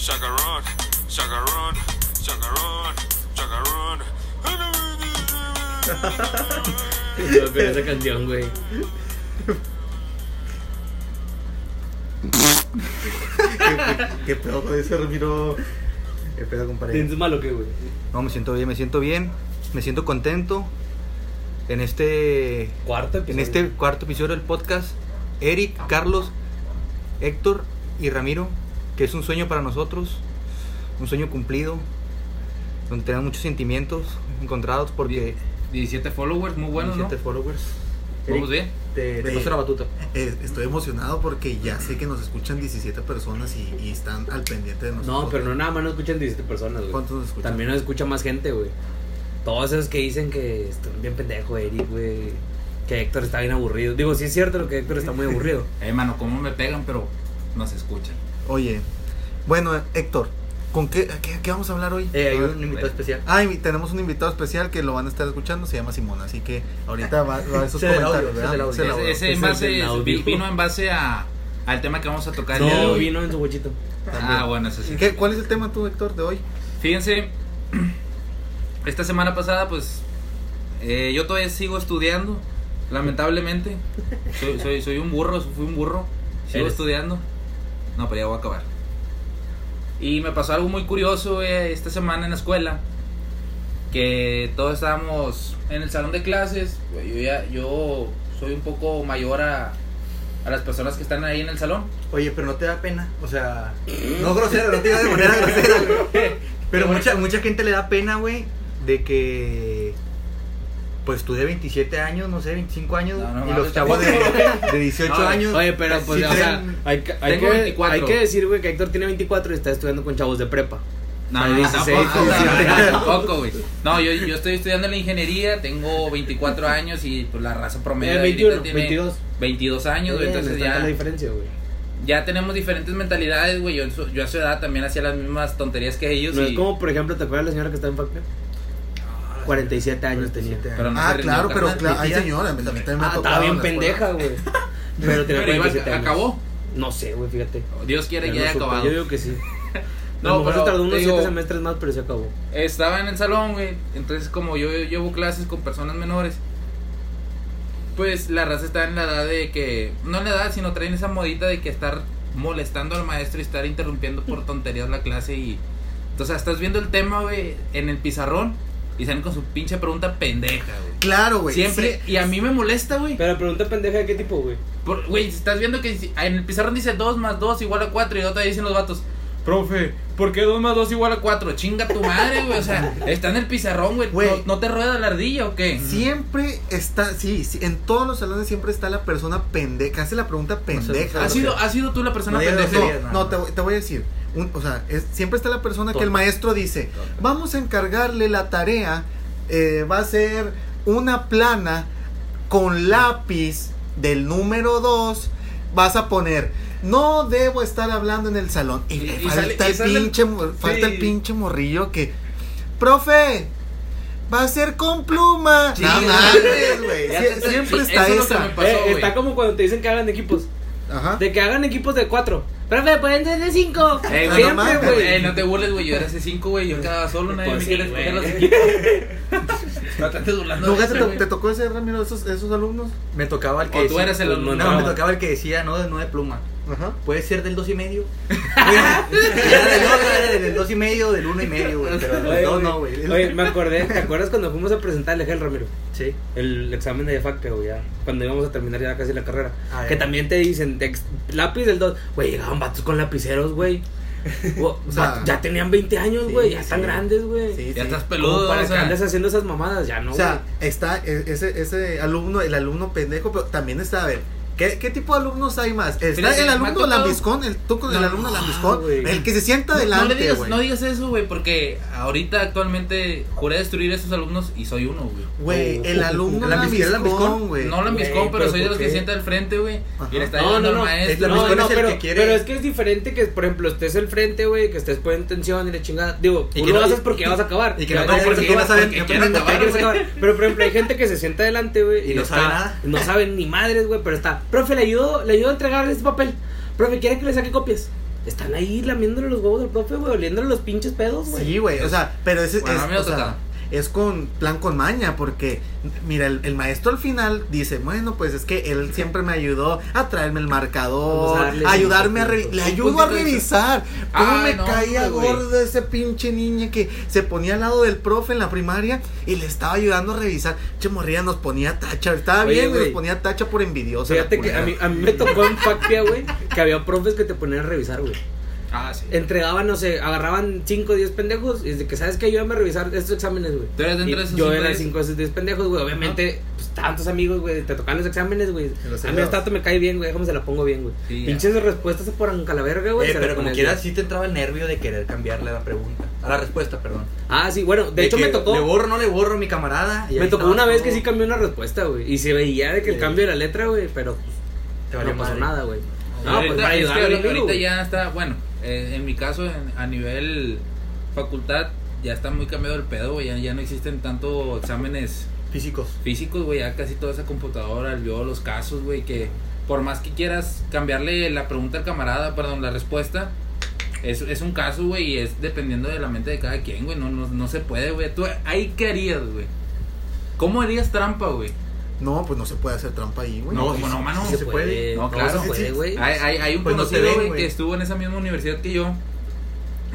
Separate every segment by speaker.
Speaker 1: chacarrón, chacarrón, chacarrón, chacarrón.
Speaker 2: No, pero esa canción, güey.
Speaker 3: ¿Qué, qué pedo con ese Ramiro? ¿Qué pedo, compadre?
Speaker 2: ¿Tienes malo que, güey?
Speaker 3: No, me siento bien, me siento bien. Me siento contento. En este
Speaker 2: Cuarto
Speaker 3: En
Speaker 2: episodio.
Speaker 3: este cuarto episodio del podcast, Eric, Carlos, Héctor y Ramiro, que es un sueño para nosotros, un sueño cumplido, donde tenemos muchos sentimientos encontrados porque
Speaker 4: 17 followers, muy buenos, ¿no?
Speaker 3: 17 followers.
Speaker 4: Vamos bien.
Speaker 3: Te, te paso la batuta.
Speaker 5: Eh, estoy emocionado porque ya sé que nos escuchan 17 personas y, y están al pendiente de nosotros.
Speaker 2: No, pero no nada más nos escuchan 17 personas, güey.
Speaker 5: ¿Cuántos nos escuchan?
Speaker 2: También nos escucha más gente, güey. Todos esos que dicen que estoy bien pendejo, Eric, güey. Que Héctor está bien aburrido. Digo, sí es cierto lo que Héctor está muy aburrido.
Speaker 4: Eh, mano, cómo me pegan, pero nos escuchan.
Speaker 5: Oye, bueno, Héctor, ¿con qué, qué, qué vamos a hablar hoy?
Speaker 3: Eh, hay
Speaker 5: A ver.
Speaker 3: un invitado especial.
Speaker 5: Ah, tenemos un invitado especial que lo van a estar escuchando, se llama Simón, así que ahorita va, va a esos
Speaker 3: es
Speaker 5: comentarios,
Speaker 3: audio,
Speaker 5: ¿verdad?
Speaker 3: ese es.
Speaker 5: Ese es.
Speaker 4: Ese,
Speaker 2: Es
Speaker 4: en base, vi- vino en base a, al tema que vamos a tocar el día de
Speaker 2: No,
Speaker 4: hoy.
Speaker 2: vino en su bochito.
Speaker 4: Ah, bueno, eso sí.
Speaker 5: ¿Qué- ¿Cuál es el tema tú, Héctor, de hoy?
Speaker 4: Fíjense, esta semana pasada, pues, eh, yo todavía sigo estudiando, lamentablemente. Soy, soy, soy un burro, fui un burro. Sigo
Speaker 2: Eres.
Speaker 4: estudiando. No, pero ya voy a acabar. Y me pasó algo muy curioso eh, esta semana en la escuela. Que todos estábamos en el salón de clases. Yo, ya, yo soy un poco mayor a, a las personas que están ahí en el salón.
Speaker 3: Oye, pero no te da pena, o sea, no grosero, no te digo de manera grosera. Pero mucha, mucha gente le da pena, güey, de que pues tú de 27 años, no sé, 25 años,
Speaker 4: No, no
Speaker 3: y los chavos de, de 18
Speaker 4: No,
Speaker 3: años.
Speaker 2: Oye, pero pues,
Speaker 3: sí
Speaker 2: o sea, hay, que- hay,
Speaker 4: Tengo
Speaker 2: que,
Speaker 4: 24.
Speaker 2: hay que decir, güey, que Héctor tiene 24 y está estudiando con chavos de prepa.
Speaker 4: No, no,
Speaker 2: 16,
Speaker 4: tampoco, no,
Speaker 2: 17
Speaker 4: no,
Speaker 2: años.
Speaker 4: tampoco, güey. No, yo, yo estoy estudiando la ingeniería, tengo 24 años y pues la raza promedio
Speaker 2: Eh,
Speaker 4: ahorita
Speaker 2: 21,
Speaker 4: tiene
Speaker 2: 22.
Speaker 4: 22 años, güey, entonces
Speaker 2: está la
Speaker 4: ya,
Speaker 2: diferencia, güey.
Speaker 4: ya tenemos diferentes mentalidades, güey. Yo, yo a su edad también hacía las mismas tonterías que ellos
Speaker 2: No
Speaker 4: y
Speaker 2: es como, por ejemplo, ¿te acuerdas la señora que está en Factor? 47 años tenía.
Speaker 3: 47
Speaker 4: Pero no
Speaker 5: ah,
Speaker 4: se
Speaker 5: claro, pero claro, hay señora, también me ha
Speaker 2: Ah,
Speaker 5: tocado
Speaker 2: estaba
Speaker 5: en
Speaker 2: bien pendeja, güey. Pero tenía
Speaker 4: Pero iba-
Speaker 2: 47 años.
Speaker 4: acabó.
Speaker 2: No sé, güey, fíjate.
Speaker 4: Dios quiere
Speaker 2: Ya
Speaker 4: que
Speaker 2: no
Speaker 4: haya acabado.
Speaker 2: Yo digo que sí.
Speaker 4: No, pero
Speaker 2: se tardó unos
Speaker 4: te digo-
Speaker 2: 7 semestres más, pero se acabó.
Speaker 4: Estaba en el salón, güey. Entonces, como yo llevo clases con personas menores, pues la raza está en la edad de que. No en la edad, sino traen esa modita de que estar molestando al maestro y estar interrumpiendo por tonterías la clase. Y. Entonces, estás viendo el tema, güey, en el pizarrón y salen con su pinche pregunta pendeja, güey.
Speaker 5: Claro, güey.
Speaker 4: Siempre.
Speaker 5: sí.
Speaker 4: Y a mí me molesta, güey.
Speaker 2: Pero pregunta pendeja de qué tipo, güey.
Speaker 4: Por- Güey, estás viendo que en el pizarrón dice 2 más 2 igual a 4 y otra dicen los vatos, profe, ¿por qué 2 más 2 igual a 4? Chinga tu madre, güey. O sea, está en el pizarrón, güey.
Speaker 5: Güey.
Speaker 4: ¿No, no te rueda la ardilla o qué?
Speaker 5: Siempre está, sí, sí, en todos los salones siempre está la persona pendeja, que hace la pregunta pendeja.
Speaker 4: ¿Has
Speaker 5: güey.
Speaker 4: sido, has sido tú la persona
Speaker 3: No
Speaker 4: pendeja?
Speaker 5: No, no, te, te voy a decir. Un- o sea, es- siempre está la persona que el maestro dice, vamos a encargarle la tarea, eh, va a ser una plana con lápiz del número 2, vas a poner, no debo estar hablando en el salón. Y,
Speaker 4: Y-
Speaker 5: falta,
Speaker 4: sale-
Speaker 5: el
Speaker 4: sale
Speaker 5: pinche, falta el pinche morrillo que, profe, va a ser con pluma.
Speaker 4: Sí,
Speaker 5: no Siempre está
Speaker 4: eso
Speaker 5: esa.
Speaker 4: me pasó,
Speaker 2: Eh, está como cuando te dicen que hagan equipos.
Speaker 5: Ajá.
Speaker 2: De que hagan equipos de 4. Profe, pueden ser de 5.
Speaker 4: Eh, güey,
Speaker 2: Siempre,
Speaker 4: no, mames,
Speaker 2: güey.
Speaker 4: eh, no te burles, güey. Yo era ese 5, güey. Yo quedaba solo, nadie
Speaker 2: Pues
Speaker 4: me
Speaker 2: sí,
Speaker 4: quiere escoger los equipos. No te estés burlando de
Speaker 5: ¿Nunca
Speaker 4: eso,
Speaker 5: te, tocó ese Ramiro esos, esos alumnos?
Speaker 3: Me tocaba el que
Speaker 4: O tú
Speaker 3: decía-
Speaker 4: eras el
Speaker 3: no,
Speaker 4: alumno.
Speaker 3: no, me tocaba el que decía no de no de pluma.
Speaker 5: Ajá.
Speaker 3: Puede ser del dos y medio. era del dos, era del dos y medio, del uno y medio, güey. Pero del dos
Speaker 2: güey.
Speaker 3: no, güey.
Speaker 2: Oye, me acordé. ¿Te acuerdas cuando fuimos a presentar el Egel Ramiro?
Speaker 3: Sí.
Speaker 2: El examen de FACPE, güey, ya. Cuando íbamos a terminar ya casi la carrera.
Speaker 3: Ah,
Speaker 2: que también te dicen, lápiz del 2. Güey, llegaban vatos con lapiceros, güey. O
Speaker 5: O sea,
Speaker 2: sea, ya tenían 20 años,
Speaker 3: sí,
Speaker 2: güey. ya
Speaker 3: sí.
Speaker 2: están grandes, güey.
Speaker 3: Sí,
Speaker 4: Ya
Speaker 3: sí.
Speaker 4: estás peludo,
Speaker 2: para
Speaker 4: o
Speaker 2: que
Speaker 4: sea.
Speaker 2: andes haciendo esas mamadas, ya no,
Speaker 5: o sea, está e- ese, ese alumno, el alumno pendejo, pero también está, a ver, ¿qué, qué tipo de alumnos hay más? Está el alumno lambiscón, el, tú con el
Speaker 4: No,
Speaker 5: alumno
Speaker 2: no,
Speaker 5: lambiscón,
Speaker 2: güey.
Speaker 5: el que se sienta
Speaker 4: No, no
Speaker 5: adelante,
Speaker 4: le digas,
Speaker 5: güey.
Speaker 4: no digas eso, güey, porque ahorita actualmente juré destruir a esos alumnos y soy uno, güey.
Speaker 5: Güey, el alumno
Speaker 3: ¿El
Speaker 5: lambiscón,
Speaker 3: lambiscón?
Speaker 5: güey.
Speaker 4: No lambiscón, pero
Speaker 2: pero
Speaker 4: soy de
Speaker 2: ¿por
Speaker 4: los que sienta al frente, güey. Y le está
Speaker 2: No, no, no.
Speaker 4: al maestro.
Speaker 3: Es la
Speaker 2: No,
Speaker 3: misma
Speaker 2: no,
Speaker 3: es el
Speaker 2: pero,
Speaker 3: que quiere-
Speaker 2: pero es que es diferente que, por ejemplo, estés el frente, güey, que estés poniendo tensión y la chingada. Digo,
Speaker 3: Y
Speaker 2: tú
Speaker 3: que
Speaker 2: lo
Speaker 3: no-
Speaker 2: haces porque vas a acabar.
Speaker 3: y que no
Speaker 2: porque vas a-
Speaker 4: acabar.
Speaker 2: Pero, por ejemplo, hay gente que se sienta adelante, güey,
Speaker 3: Y no sabe nada.
Speaker 2: No saben ni madres, güey, pero está. Profe, le ayudo, le ayudo a entregar este papel. Profe, ¿quiere que le saque copias? están ahí lamiéndole los huevos del profe, güey, oliéndole los pinches pedos, güey.
Speaker 5: Sí, güey, o sea, pero ese
Speaker 4: Bueno,
Speaker 5: es,
Speaker 4: a mí me ha
Speaker 5: o sea. Es con plan con maña, porque mira, el, el maestro al final dice, bueno, pues es que él siempre me ayudó a traerme el marcador,
Speaker 2: a
Speaker 5: ayudarme a revisar, le ayudo a revisar. ¿Cómo
Speaker 4: Ay,
Speaker 5: me
Speaker 4: no,
Speaker 5: caía gordo ese pinche niña que se ponía al lado del profe en la primaria y le estaba ayudando a revisar? Che, morría, nos ponía tacha, estaba
Speaker 2: Oye,
Speaker 5: bien,
Speaker 2: güey.
Speaker 5: nos ponía tacha por envidiosa. la
Speaker 2: Fíjate que a mí, a mí me tocó en Facpia, güey, que había profes que te ponían a revisar, güey.
Speaker 4: Ah, sí.
Speaker 2: Entregaban, no sé, agarraban 5 o 10 pendejos y de que, ¿sabes qué? Ayúdame a revisar estos exámenes, güey.
Speaker 4: ¿Tú dentro
Speaker 2: Y
Speaker 4: de esos
Speaker 2: Yo
Speaker 4: cinco
Speaker 2: era
Speaker 4: diez?
Speaker 2: 5 o 10 pendejos, güey. Obviamente, pues tantos amigos, güey, te tocan los exámenes, güey. A mí el tato me cae bien, güey, déjame se la pongo bien, güey.
Speaker 4: Sí.
Speaker 2: Pinches respuestas se poran a la verga, güey.
Speaker 3: Eh, pero como quiera, sí te entraba el nervio de querer cambiarle la pregunta. A la respuesta, perdón.
Speaker 2: Ah, sí, bueno, de, hecho
Speaker 3: que
Speaker 2: me tocó.
Speaker 3: Le borro, no le borro a mi camarada. y
Speaker 2: Me tocó una vez
Speaker 3: todo.
Speaker 2: que sí cambió una respuesta, güey. Y se veía de que el cambio de la letra, güey, pero pues,
Speaker 3: Te valió
Speaker 2: no pasó
Speaker 3: madre.
Speaker 2: nada, güey.
Speaker 4: No,
Speaker 2: pues para
Speaker 4: es que
Speaker 2: ayudar al
Speaker 4: ahorita,
Speaker 2: amigo,
Speaker 4: ahorita
Speaker 2: güey.
Speaker 4: ya está, bueno, eh, en mi caso, en- a nivel facultad, ya está muy cambiado el pedo, güey. Ya, ya no existen tanto exámenes
Speaker 3: Físicos.
Speaker 4: físicos, güey. Ya casi toda esa computadora vio los casos, güey. Que por más que quieras cambiarle la pregunta al camarada, perdón, la respuesta, es, es un caso, güey. Y es dependiendo de la mente de cada quien, güey. No, no, no se puede, güey. ¿Tú ahí qué harías, güey? ¿Cómo harías trampa, güey?
Speaker 5: No, pues no se puede hacer trampa ahí, güey.
Speaker 4: No, como no, mano.
Speaker 5: Se
Speaker 2: se
Speaker 5: puede.
Speaker 2: puede.
Speaker 4: No,
Speaker 2: No,
Speaker 4: claro.
Speaker 2: se puede, güey.
Speaker 4: Hay, hay, hay un
Speaker 3: Pues no
Speaker 4: conocido,
Speaker 3: ven,
Speaker 4: güey,
Speaker 3: güey.
Speaker 4: que estuvo en esa misma universidad que yo.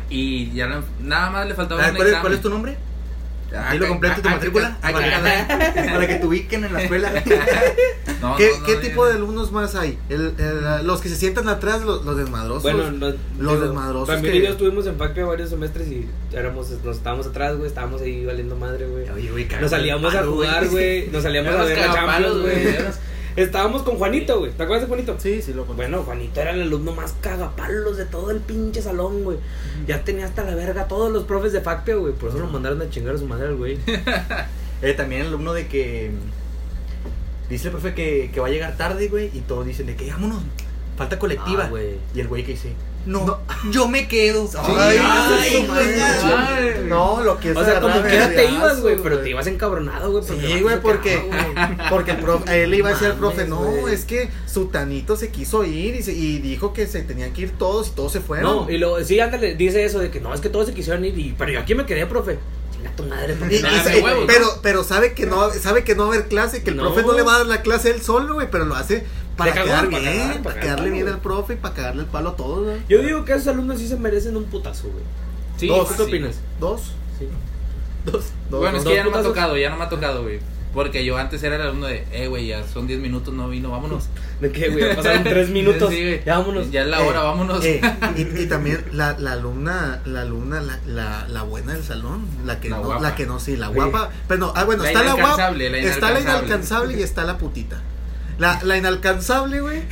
Speaker 4: Y ya no- nada más le faltaba un
Speaker 3: ¿cuál, es,
Speaker 4: examen.
Speaker 3: cuál es tu nombre?
Speaker 4: Ah,
Speaker 3: Dilo
Speaker 4: ah,
Speaker 3: completo tu
Speaker 4: ah,
Speaker 3: matrícula.
Speaker 4: ah,
Speaker 3: para,
Speaker 4: ah,
Speaker 3: que, para que te ubiquen en la escuela.
Speaker 4: No,
Speaker 5: ¿Qué,
Speaker 4: no, no,
Speaker 5: qué
Speaker 4: no,
Speaker 5: tipo
Speaker 4: no.
Speaker 5: de alumnos más hay? El, el- los que se sientan atrás, los, los desmadrosos.
Speaker 2: Bueno, no-
Speaker 5: los
Speaker 2: digo,
Speaker 5: desmadrosos
Speaker 2: También
Speaker 5: que-
Speaker 2: y yo estuvimos en Facpia varios semestres y éramos, nos estábamos atrás, güey. Estábamos ahí valiendo madre, güey. Nos salíamos a jugar, güey. Nos salíamos a ver
Speaker 4: los cagapalos,
Speaker 2: Champions,
Speaker 4: güey.
Speaker 2: Estábamos con Juanito, güey. ¿Te acuerdas de Juanito?
Speaker 5: Sí, sí, lo conozco.
Speaker 2: Bueno, Juanito era el alumno más cagapalos de todo el pinche salón, güey. Ya tenía hasta la verga todos los profes de Facpia, güey. Por eso lo mandaron a chingar a su madre al güey.
Speaker 3: Eh, también el alumno de que. Dice el profe que, que va a llegar tarde, güey. Y todos dicen de que vámonos. Falta colectiva.
Speaker 2: Ah,
Speaker 3: y el güey que dice: No, yo me quedo.
Speaker 5: Ay,
Speaker 3: ay,
Speaker 5: ay,
Speaker 4: ay.
Speaker 5: No, lo que es
Speaker 2: O sea, como quiera te ibas, güey. Pero te ibas encabronado, güey.
Speaker 5: Sí, güey, porque, porque el profe, él iba a decir al profe, no, es que su tanito se quiso ir y, se- y dijo que se tenían que ir todos y todos se fueron.
Speaker 2: No, y luego, sí, ándale, dice eso de que no, es que todos se quisieron ir. Y, pero yo aquí me quedé, profe. Tu madre,
Speaker 5: Y- y-
Speaker 4: ¿no?
Speaker 5: pero, pero sabe que no, sabe que no va a haber clase, que el
Speaker 2: No.
Speaker 5: profe no le va a dar la clase él solo, güey, pero lo hace para quedar
Speaker 2: para
Speaker 5: bien,
Speaker 2: cagar,
Speaker 5: para,
Speaker 2: para
Speaker 5: quedarle bien al profe y para cagarle el palo a todos, güey.
Speaker 2: Yo digo que esos alumnos sí se merecen un putazo, güey.
Speaker 4: Sí,
Speaker 5: Dos,
Speaker 2: ¿Tú
Speaker 4: sí.
Speaker 2: qué opinas?
Speaker 5: Dos,
Speaker 2: Sí.
Speaker 5: dos, dos.
Speaker 4: Bueno, es
Speaker 2: dos
Speaker 4: que ya no me ha tocado, ya no me ha tocado, güey. Porque yo antes era el alumno de, eh, güey, ya son 10 minutos, no vino, vámonos.
Speaker 2: ¿De qué, güey? Pasaron tres minutos.
Speaker 4: Sí, güey.
Speaker 2: ya vámonos.
Speaker 4: Ya es la hora,
Speaker 5: Eh,
Speaker 4: vámonos.
Speaker 5: eh, y, y también la, la alumna, la alumna, la, la, la buena del salón, la que
Speaker 4: La
Speaker 5: no,
Speaker 4: guapa.
Speaker 5: la que no, sí, la guapa, pero no, ah bueno,
Speaker 4: La
Speaker 5: está la guapa,
Speaker 4: inalcanzable, la
Speaker 5: está la
Speaker 4: inalcanzable
Speaker 5: y está la putita. La, la inalcanzable, güey,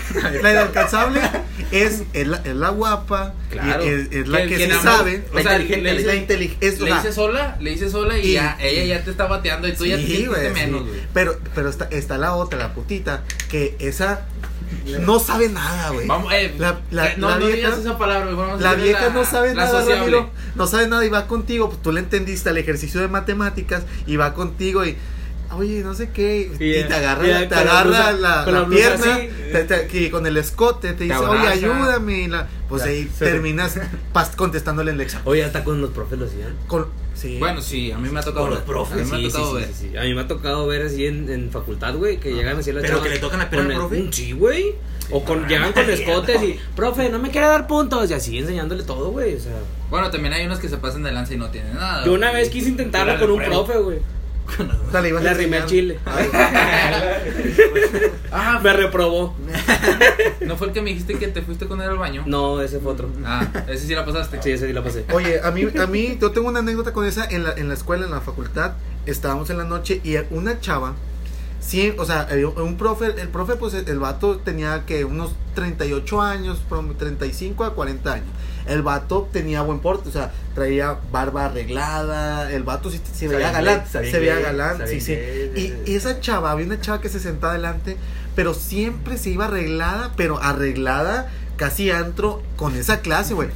Speaker 5: la inalcanzable es, es, la, es la guapa, y
Speaker 4: Claro.
Speaker 5: es, es la
Speaker 4: Que-
Speaker 5: que,
Speaker 4: más-
Speaker 5: sabe,
Speaker 4: o sea,
Speaker 3: inteligente,
Speaker 4: le
Speaker 5: la inteligente, es,
Speaker 4: le hice sola, le hice sola y,
Speaker 5: Y-
Speaker 4: ya, ella ya te está bateando y tú ya te
Speaker 5: güey, sí.
Speaker 4: menos, güey.
Speaker 5: pero, pero está, está la otra, la putita, que esa no sabe nada, güey.
Speaker 4: Vamos, eh,
Speaker 5: La- la-
Speaker 4: eh, no,
Speaker 5: la
Speaker 4: no
Speaker 5: vieja-
Speaker 4: digas esa palabra, güey, vamos a
Speaker 5: La vieja no sabe
Speaker 4: la
Speaker 5: nada,
Speaker 4: sociable.
Speaker 5: Ramiro. No sabe nada y va contigo. Pues tú le entendiste el ejercicio de matemáticas y va contigo y. Oye, no sé qué. Y,
Speaker 2: Y,
Speaker 5: te agarra,
Speaker 2: y,
Speaker 5: la- te
Speaker 2: con
Speaker 5: agarra la,
Speaker 2: con
Speaker 5: la
Speaker 2: la
Speaker 5: pierna.
Speaker 2: así.
Speaker 5: te- te- y con el escote te dice, oye, ayúdame. y la- pues
Speaker 3: Ya,
Speaker 5: ahí terminas pas- contestándole el examen.
Speaker 2: Oye, hasta con los profes lo hacían.
Speaker 5: Con, sí.
Speaker 4: Bueno, sí, a mí me ha tocado
Speaker 2: Con los
Speaker 4: ver.
Speaker 2: profes.
Speaker 4: A mí me
Speaker 2: sí,
Speaker 4: ha tocado
Speaker 2: sí,
Speaker 4: ver.
Speaker 2: sí, sí, sí. A mí me ha tocado ver así en, en facultad, güey, que llegan así a la
Speaker 3: ¿Pero que le tocan la pena al profe?
Speaker 2: Sí, güey. O con, llegan con escotes y, profe, no me quiere dar puntos. Y así enseñándole todo, güey. O sea,
Speaker 4: Bueno, también hay unos que se pasan de lanza y no tienen nada.
Speaker 2: yo una vez quise intentarlo con un profe, güey.
Speaker 5: Dale, ibas a
Speaker 2: Le arrimé al chile.
Speaker 4: Ah,
Speaker 2: Me reprobó.
Speaker 4: ¿no fue el que me dijiste que te fuiste con él al baño?
Speaker 2: No, ese fue otro.
Speaker 4: Ah, ese sí la pasaste.
Speaker 2: Sí, ese sí la pasé.
Speaker 5: Oye, a mí, a mí, yo tengo una anécdota con esa en la, en la escuela, en la facultad. Estábamos en la noche y una chava, sí, o sea, un profe, el profe, pues el, el vato tenía que unos 38 años, from 35 a 40 años. El vato tenía buen porte, o sea, traía barba arreglada, el vato sí se veía galán, se veía galán, sí, sí. y esa chava, había una chava que se sentaba adelante, pero siempre se iba arreglada, pero arreglada casi antro con esa clase, güey.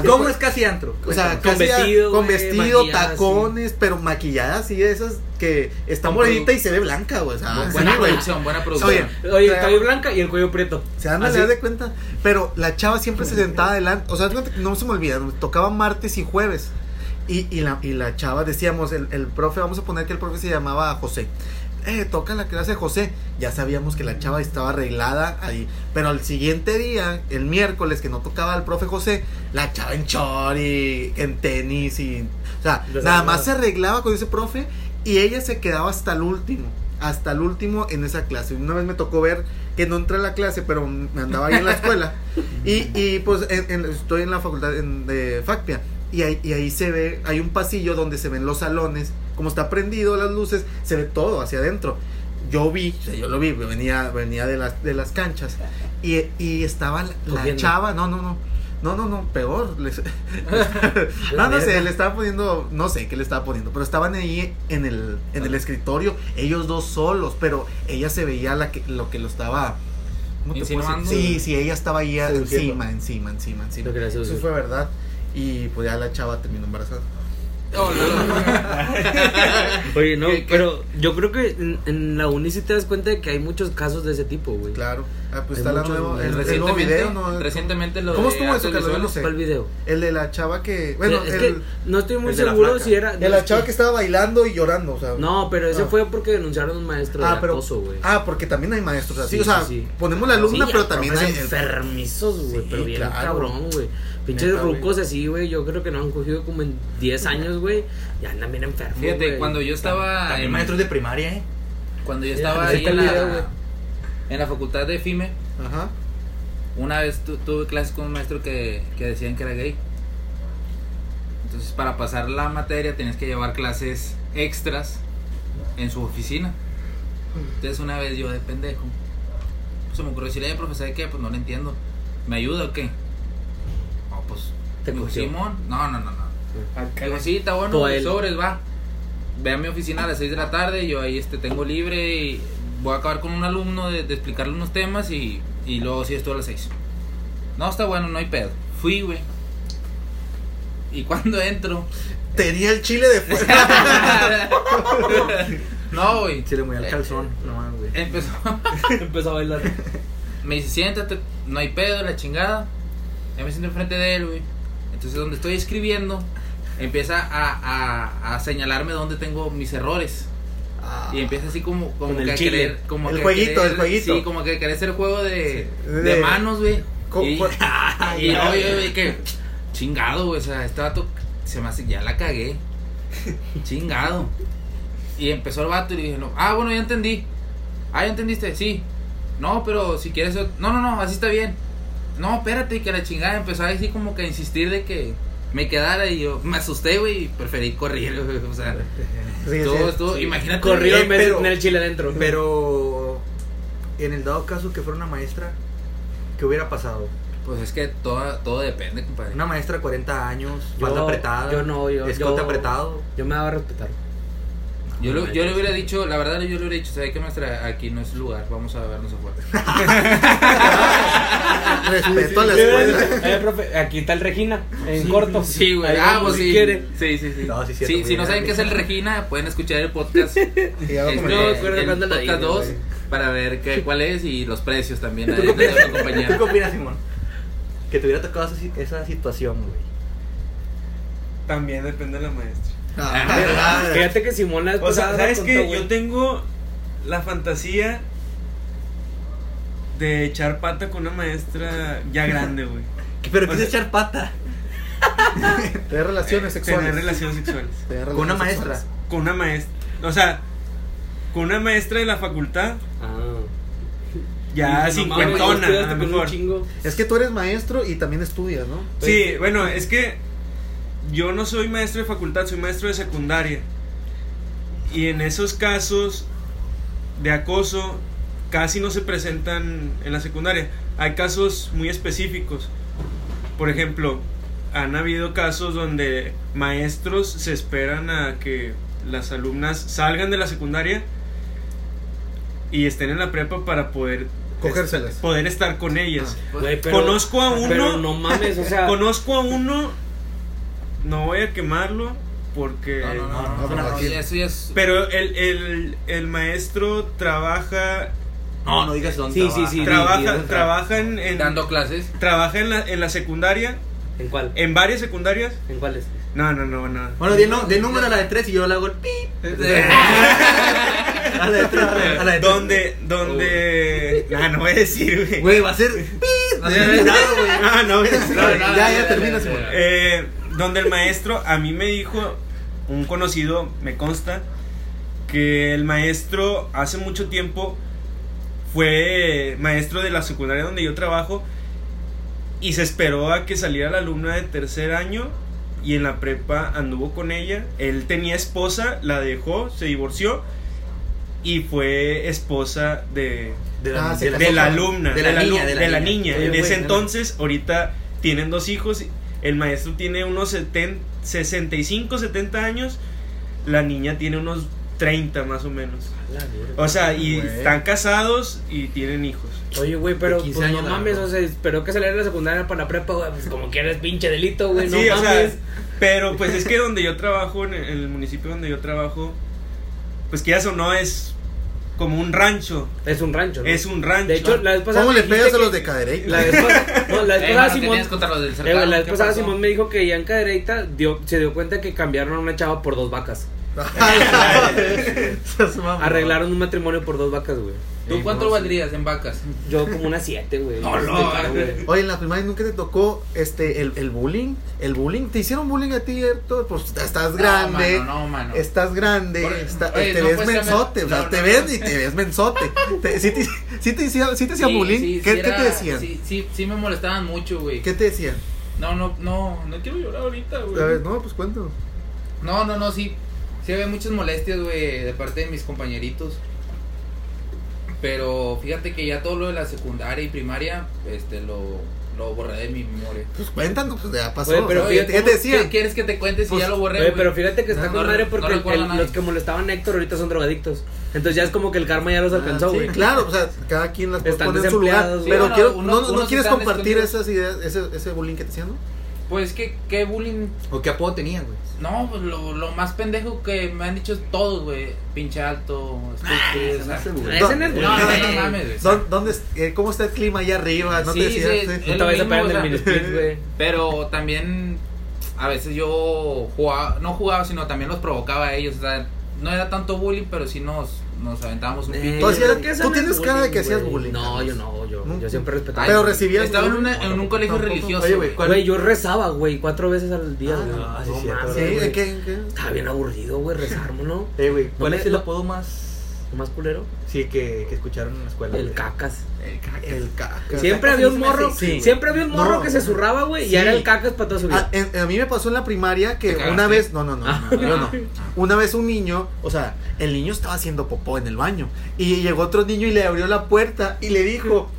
Speaker 5: De
Speaker 3: ¿Cómo es casi antro?
Speaker 5: O sea,
Speaker 2: Con
Speaker 5: casi a-
Speaker 2: vestido,
Speaker 5: con vestido, tacones, pero maquillada así de esas que está morenita y se ve blanca, güey. O sea,
Speaker 4: Bu- buena producción, buena producción.
Speaker 5: Oye,
Speaker 2: Oye, el cabello blanca y el cuello prieto.
Speaker 5: Se dan
Speaker 2: Así.
Speaker 5: a de cuenta. Pero la chava siempre se sentaba adelante. O sea, que no se me olvida. Tocaba martes y jueves. Y, y, la, y la chava, decíamos, el, el profe, vamos a poner que el profe se llamaba José. Eh, toca la clase de José. Ya sabíamos que la chava estaba arreglada ahí. Pero al siguiente día, el miércoles, que no tocaba el profe José, la chava en short y en tenis y. O sea, nada más se arreglaba con ese profe y ella se quedaba hasta el último. Hasta el último en esa clase. Una vez me tocó ver que no entré a la clase, pero me andaba ahí en la escuela. Y, y pues en- en- estoy en la facultad en- de FACPIA. Y ahí, y ahí se ve, hay un pasillo donde se ven los salones. Como está prendido las luces, se ve todo hacia adentro. Yo vi, o sea, yo lo vi, venía, venía de las, de las canchas. Y, y estaba la, la chava, no, no, no. No, no, no, peor. les- no, no sé, le estaba poniendo, no sé qué le estaba poniendo, pero estaban ahí en el, en el escritorio, ellos dos solos, pero ella se veía la que, lo que lo estaba... ¿cómo te puedo
Speaker 4: Insinuando.
Speaker 5: decir? Sí, sí, ella estaba ahí encima, encima, encima, encima. Eso fue verdad. Y pues ya la chava terminó embarazada.
Speaker 4: Oh, no, no.
Speaker 2: Oye, no,
Speaker 4: ¿Qué- qué?
Speaker 2: pero yo creo que en, en la uni sí te das cuenta de que hay muchos casos de ese tipo, güey.
Speaker 5: Claro. Ah, pues
Speaker 2: Hay
Speaker 5: está la
Speaker 2: muchos, güey.
Speaker 5: el, el nuevo
Speaker 4: Recientemente,
Speaker 5: video, ¿no?
Speaker 4: recientemente lo
Speaker 5: ¿Cómo
Speaker 4: de
Speaker 5: estuvo eso,
Speaker 4: artes
Speaker 5: Carlos? Yo no
Speaker 4: visuales.
Speaker 5: sé.
Speaker 2: ¿Cuál video?
Speaker 5: El de la chava que. Bueno,
Speaker 2: es
Speaker 5: el,
Speaker 2: que no estoy muy
Speaker 3: el de la
Speaker 2: seguro
Speaker 3: flaca.
Speaker 2: si era.
Speaker 5: de la chava que estaba bailando y llorando, o sea.
Speaker 2: No, pero ese
Speaker 5: Ah.
Speaker 2: fue porque denunciaron a un maestro
Speaker 5: Ah,
Speaker 2: de
Speaker 5: pero.
Speaker 2: acoso, güey.
Speaker 5: Ah, porque también hay maestros así.
Speaker 2: Sí,
Speaker 5: o sea,
Speaker 2: sí, sí.
Speaker 5: ponemos la alumna,
Speaker 2: Sí,
Speaker 5: pero
Speaker 2: hay
Speaker 5: también
Speaker 2: profes
Speaker 5: hay.
Speaker 2: enfermizos, güey,
Speaker 5: Sí,
Speaker 2: pero bien
Speaker 5: claro.
Speaker 2: cabrón, güey. Pinches
Speaker 5: Neta, güey.
Speaker 2: rucos así, güey, yo creo que no han cogido como en 10 años, güey, y andan bien enfermos,
Speaker 4: Fíjate,
Speaker 2: güey.
Speaker 4: cuando yo estaba
Speaker 3: También
Speaker 4: en,
Speaker 3: maestros de primaria, ¿eh?
Speaker 4: cuando yo estaba
Speaker 2: ahí está
Speaker 4: en
Speaker 2: el video,
Speaker 4: la,
Speaker 2: güey.
Speaker 4: En la facultad de FIME,
Speaker 5: Ajá.
Speaker 4: una vez tu- tuve clases con un maestro que, que decían que era gay. Entonces, para pasar la materia tenías que llevar clases extras en su oficina. Entonces, una vez yo de pendejo, pues, se me ocurrió decirle, "Oye, profesor, ¿de qué? Pues no lo entiendo. ¿Me ayuda o qué? No, pues,
Speaker 2: Te
Speaker 4: digo. Simón. No, no, no, no. Digo, sí, está bueno, sobres, va. Ve a mi oficina a las 6 de la tarde, yo ahí este, tengo libre y voy a acabar con un alumno de, de explicarle unos temas y, y luego sí esto a las 6. No, está bueno, no hay pedo. Fui, güey. Y cuando entro...
Speaker 5: Tenía el chile de fuera.
Speaker 4: no, güey.
Speaker 3: Se le movía el calzón. No, mames, güey.
Speaker 4: Empezó...
Speaker 2: Empezó a bailar.
Speaker 4: Me dice, siéntate, no hay pedo, la chingada. Ya me siento enfrente de él, güey. Entonces, donde estoy escribiendo, empieza a, a, a señalarme dónde tengo mis errores. Y empieza así como, como
Speaker 2: el
Speaker 4: que a querer. Como
Speaker 5: El
Speaker 4: que
Speaker 5: jueguito,
Speaker 4: querer-
Speaker 5: el jueguito.
Speaker 4: Sí, como que querer hacer juego de,
Speaker 5: Sí.
Speaker 4: de,
Speaker 5: De-
Speaker 4: manos, güey. Y, y no, yo vi que chingado, güey. O sea, este vato se me hace, ya la cagué. Chingado. Y empezó el vato y le dije, no, ah, bueno, ya entendí. Ah, ya entendiste, sí. No, pero si quieres. No, no, no, así está bien. No, espérate, y que la chingada empezó así como que a insistir de que me quedara y yo me asusté, güey, y preferí correr, güey. O sea,
Speaker 5: Sí, sí.
Speaker 4: imagínate.
Speaker 2: Corrió en vez de
Speaker 3: pero-
Speaker 2: tener el chile adentro.
Speaker 3: Pero en el dado caso que fuera una maestra, ¿qué hubiera pasado?
Speaker 4: Pues es que todo, todo depende, compadre.
Speaker 3: Una maestra de 40 años,
Speaker 2: Yo-
Speaker 3: falda apretada,
Speaker 2: yo no, yo-
Speaker 3: escote
Speaker 2: yo-
Speaker 3: apretado.
Speaker 2: Yo me daba a respetar.
Speaker 4: Yo, lo- yo le hubiera dicho, la verdad, yo le hubiera dicho, ¿sabes qué, maestra? Aquí no es lugar, vamos a vernos afuera.
Speaker 5: Respeto a la escuela.
Speaker 2: Eh, profe, aquí está el Regina, en corto.
Speaker 4: Sí, güey. Ah,
Speaker 2: vamos
Speaker 4: pues
Speaker 2: si
Speaker 4: sí.
Speaker 2: quiere.
Speaker 4: Sí, sí, sí.
Speaker 3: No, sí, cierto,
Speaker 4: Sí,
Speaker 3: muy
Speaker 4: si no saben qué es el Regina, pueden escuchar el podcast. Este,
Speaker 5: Y ya lo
Speaker 2: No,
Speaker 5: comenté.
Speaker 2: me acuerdo
Speaker 4: el podcast
Speaker 2: dije,
Speaker 4: 2
Speaker 2: güey.
Speaker 4: para ver qué, cuál es y los precios también.
Speaker 3: ¿Tú
Speaker 4: ahí
Speaker 3: qué
Speaker 4: de
Speaker 3: opinas,
Speaker 4: la
Speaker 3: ¿Tú
Speaker 4: compañía.
Speaker 3: qué opinas, Simón? Que te hubiera tocado esa situación, güey.
Speaker 6: También depende de la maestra.
Speaker 5: Ah, verdad.
Speaker 2: Fíjate que Simón la
Speaker 6: O sea, ¿sabes qué?
Speaker 2: güey.
Speaker 6: Yo tengo la fantasía de echar pata con una maestra ya grande, güey.
Speaker 3: Pero
Speaker 6: sea-
Speaker 3: echar pata
Speaker 5: Tener relaciones sexuales.
Speaker 6: Tener relaciones sexuales.
Speaker 5: Tener
Speaker 3: con una maestra.
Speaker 5: sexuales.
Speaker 6: Con una maestra. O sea, con una maestra de la facultad,
Speaker 2: Ah.
Speaker 6: ya
Speaker 2: No
Speaker 6: cincuentona, a lo mejor.
Speaker 5: Es que tú eres maestro y también estudias, ¿no?
Speaker 6: Sí, bueno, es que yo no soy maestro de facultad, soy maestro de secundaria. Y en esos casos de acoso casi no se presentan en la secundaria. Hay casos muy específicos. Por ejemplo, han habido casos donde maestros se esperan a que las alumnas salgan de la secundaria y estén en la prepa para poder
Speaker 5: Cogérselas.
Speaker 6: poder estar con ellas.
Speaker 2: Pero-
Speaker 6: Conozco a uno.
Speaker 2: Pero no mames, o sea.
Speaker 6: Conozco a uno. No voy a quemarlo porque.
Speaker 4: No, no, no,
Speaker 5: no,
Speaker 4: no,
Speaker 5: no,
Speaker 4: no,
Speaker 5: aquí-
Speaker 4: eso ya es.
Speaker 6: Pero el, el, el maestro trabaja.
Speaker 3: No, no digas dónde
Speaker 2: Sí, sí, sí.
Speaker 6: trabaja, trabaja en, en-
Speaker 4: Dando clases.
Speaker 6: trabaja en la, en la secundaria,
Speaker 2: ¿En cuál?
Speaker 6: en varias secundarias.
Speaker 2: ¿En cuáles?
Speaker 6: No, no, no, no.
Speaker 3: Bueno, no, di número a la de tres y yo le hago el pip. a la de tres, a la de tres.
Speaker 6: Donde, donde. Ah, no voy a decir, güey.
Speaker 3: Güey, va a ser pip. Va a ser güey.
Speaker 6: Ah, no voy a decir.
Speaker 4: No,
Speaker 5: ya, ya termina.
Speaker 6: Eh, donde el maestro a mí me dijo, un conocido, me consta, que el maestro hace mucho tiempo fue maestro de la secundaria donde yo trabajo y se esperó a que saliera la alumna de tercer año y en la prepa anduvo con ella. Él tenía esposa, la dejó, se divorció y fue esposa de,
Speaker 3: De
Speaker 5: Ah, se
Speaker 3: de
Speaker 6: de la alumna,
Speaker 3: De la niña, de la niña.
Speaker 6: En ese entonces, ahorita tienen dos hijos. El maestro tiene unos 70, 65, 70 años. La niña tiene unos 30 más o menos. O sea, y
Speaker 5: Güey.
Speaker 6: están casados y tienen hijos.
Speaker 2: Oye, güey, pero
Speaker 3: De 15
Speaker 2: pues, no
Speaker 3: años,
Speaker 2: mames, o sea, esperó que saliera la secundaria para la prepa, güey, pues como quieres pinche delito, güey, no
Speaker 6: sí, o sea,
Speaker 2: mames.
Speaker 6: pero pues es que donde yo trabajo, en el, en el municipio donde yo trabajo, pues quieras o no, es como un rancho.
Speaker 2: Es un rancho, ¿no?
Speaker 6: Es un rancho.
Speaker 2: De hecho, la vez pasada
Speaker 5: ¿Cómo le pegas a los de Caderey?
Speaker 2: La vez pasada, no, la vez
Speaker 4: Eh,
Speaker 2: pasada
Speaker 4: mano, ¿qué
Speaker 2: Simón
Speaker 4: los del
Speaker 2: Eh. Simón me dijo que ya en cadereita dio, se dio cuenta que cambiaron a una chava por dos vacas. Arreglaron un matrimonio por dos vacas, güey.
Speaker 4: ¿Tú cuánto valdrías en vacas?
Speaker 2: Yo como una siete, güey.
Speaker 4: No,
Speaker 2: Este
Speaker 4: no,
Speaker 2: caro,
Speaker 4: güey.
Speaker 2: güey.
Speaker 5: Oye, en la primaria nunca te tocó este el, el bullying. El bullying. ¿Te hicieron bullying a ti, Héctor? Pues estás grande.
Speaker 4: No, mano, no, mano.
Speaker 5: Estás grande,
Speaker 4: Por-
Speaker 5: está-
Speaker 4: oye,
Speaker 5: te
Speaker 4: no
Speaker 5: ves mensote, o sea,
Speaker 4: no,
Speaker 5: te
Speaker 4: no,
Speaker 5: ves
Speaker 4: no.
Speaker 5: y te ves mensote. Te, sí, te, sí te hacía, sí te hacía
Speaker 4: Sí,
Speaker 5: bullying.
Speaker 4: sí,
Speaker 5: ¿Qué, qué te decían?
Speaker 4: Sí, sí, sí me molestaban mucho, güey.
Speaker 5: ¿Qué te decían?
Speaker 4: No, no, no, no quiero llorar ahorita,
Speaker 5: A
Speaker 4: güey.
Speaker 5: ver, no, pues cuéntanos.
Speaker 4: No, no, no, sí. Sí había muchas molestias, güey, de parte de mis compañeritos. Pero fíjate que ya todo lo de la secundaria y primaria, este, lo, lo borré de mi memoria.
Speaker 5: Pues cuéntanos, pues ya pasó.
Speaker 2: Oye, pero fíjate,
Speaker 5: ¿qué.
Speaker 4: ¿Qué quieres que te cuente si
Speaker 5: Pues,
Speaker 4: ya lo borré,
Speaker 2: Oye, pero fíjate que está
Speaker 4: No,
Speaker 2: con
Speaker 4: no,
Speaker 2: madre porque el- los que molestaban a Héctor ahorita son drogadictos. Entonces ya es como que el karma ya los alcanzó,
Speaker 5: Ah, sí,
Speaker 2: güey.
Speaker 5: claro, o sea, cada quien las
Speaker 2: Están
Speaker 5: pone en su lugar.
Speaker 2: desempleados,
Speaker 5: pero
Speaker 4: güey.
Speaker 5: quiero,
Speaker 4: Sí,
Speaker 5: no,
Speaker 4: uno-
Speaker 5: no quieres compartir esas ideas, ese, ese bullying que te hacían, ¿no?
Speaker 4: Pues que, qué bullying.
Speaker 3: ¿O qué apodo tenían, güey?
Speaker 4: No, pues lo, lo más pendejo que me han dicho todos, güey. Pinche alto, estúpido. sea,
Speaker 3: ese
Speaker 2: no es
Speaker 5: ¿Dó-
Speaker 4: No, no, mames, güey.
Speaker 5: ¿Dó- ¿Dónde, es- eh, ¿Cómo está el clima allá arriba? ¿No
Speaker 4: Sí,
Speaker 5: te
Speaker 4: sí,
Speaker 5: decías?
Speaker 4: es-
Speaker 5: Sí.
Speaker 4: es
Speaker 2: No te
Speaker 4: lo
Speaker 2: vayas a
Speaker 4: mismo,
Speaker 2: pegar en
Speaker 4: o
Speaker 2: el mini split, güey.
Speaker 4: Pero también a veces yo jugaba, no jugaba, sino también los provocaba a ellos. O sea, no era tanto bullying, pero sí nos, nos aventábamos un
Speaker 2: Eh,
Speaker 4: pique.
Speaker 5: Tú hacías-
Speaker 2: ¿por qué eso
Speaker 5: tú
Speaker 2: no es
Speaker 5: tienes cara de que hacías
Speaker 2: güey?
Speaker 5: bullying,
Speaker 2: No,
Speaker 5: Carlos.
Speaker 2: yo no, yo,
Speaker 5: No.
Speaker 2: yo siempre respetaba.
Speaker 5: Pero recibías
Speaker 4: Estaba en,
Speaker 5: bullying.
Speaker 4: una- en un colegio religioso.
Speaker 3: Oye, güey,
Speaker 4: güey.
Speaker 3: ¿cuál-
Speaker 2: Güey, yo rezaba, güey, cuatro veces al día,
Speaker 5: Ah.
Speaker 2: Estaba bien aburrido, güey, rezar, ¿no?
Speaker 3: Eh, güey, ¿cuál es el apodo más.
Speaker 2: ¿Más culero?
Speaker 3: Sí, que, que escucharon en la escuela?
Speaker 2: El
Speaker 3: güey?
Speaker 2: cacas.
Speaker 3: El caca.
Speaker 5: El caca.
Speaker 2: Siempre
Speaker 3: cacas
Speaker 2: había un morro,
Speaker 3: sí.
Speaker 2: siempre había un morro
Speaker 5: No.
Speaker 2: que se zurraba, güey,
Speaker 5: Sí.
Speaker 2: y era el cacas para toda su
Speaker 5: Ah,
Speaker 2: vida.
Speaker 5: en- a mí me pasó en la primaria que una vez, no, no, no,
Speaker 2: Ah.
Speaker 5: no, yo no. Una vez un niño, o sea, el niño estaba haciendo popó en el baño y llegó otro niño y le abrió la puerta y le dijo,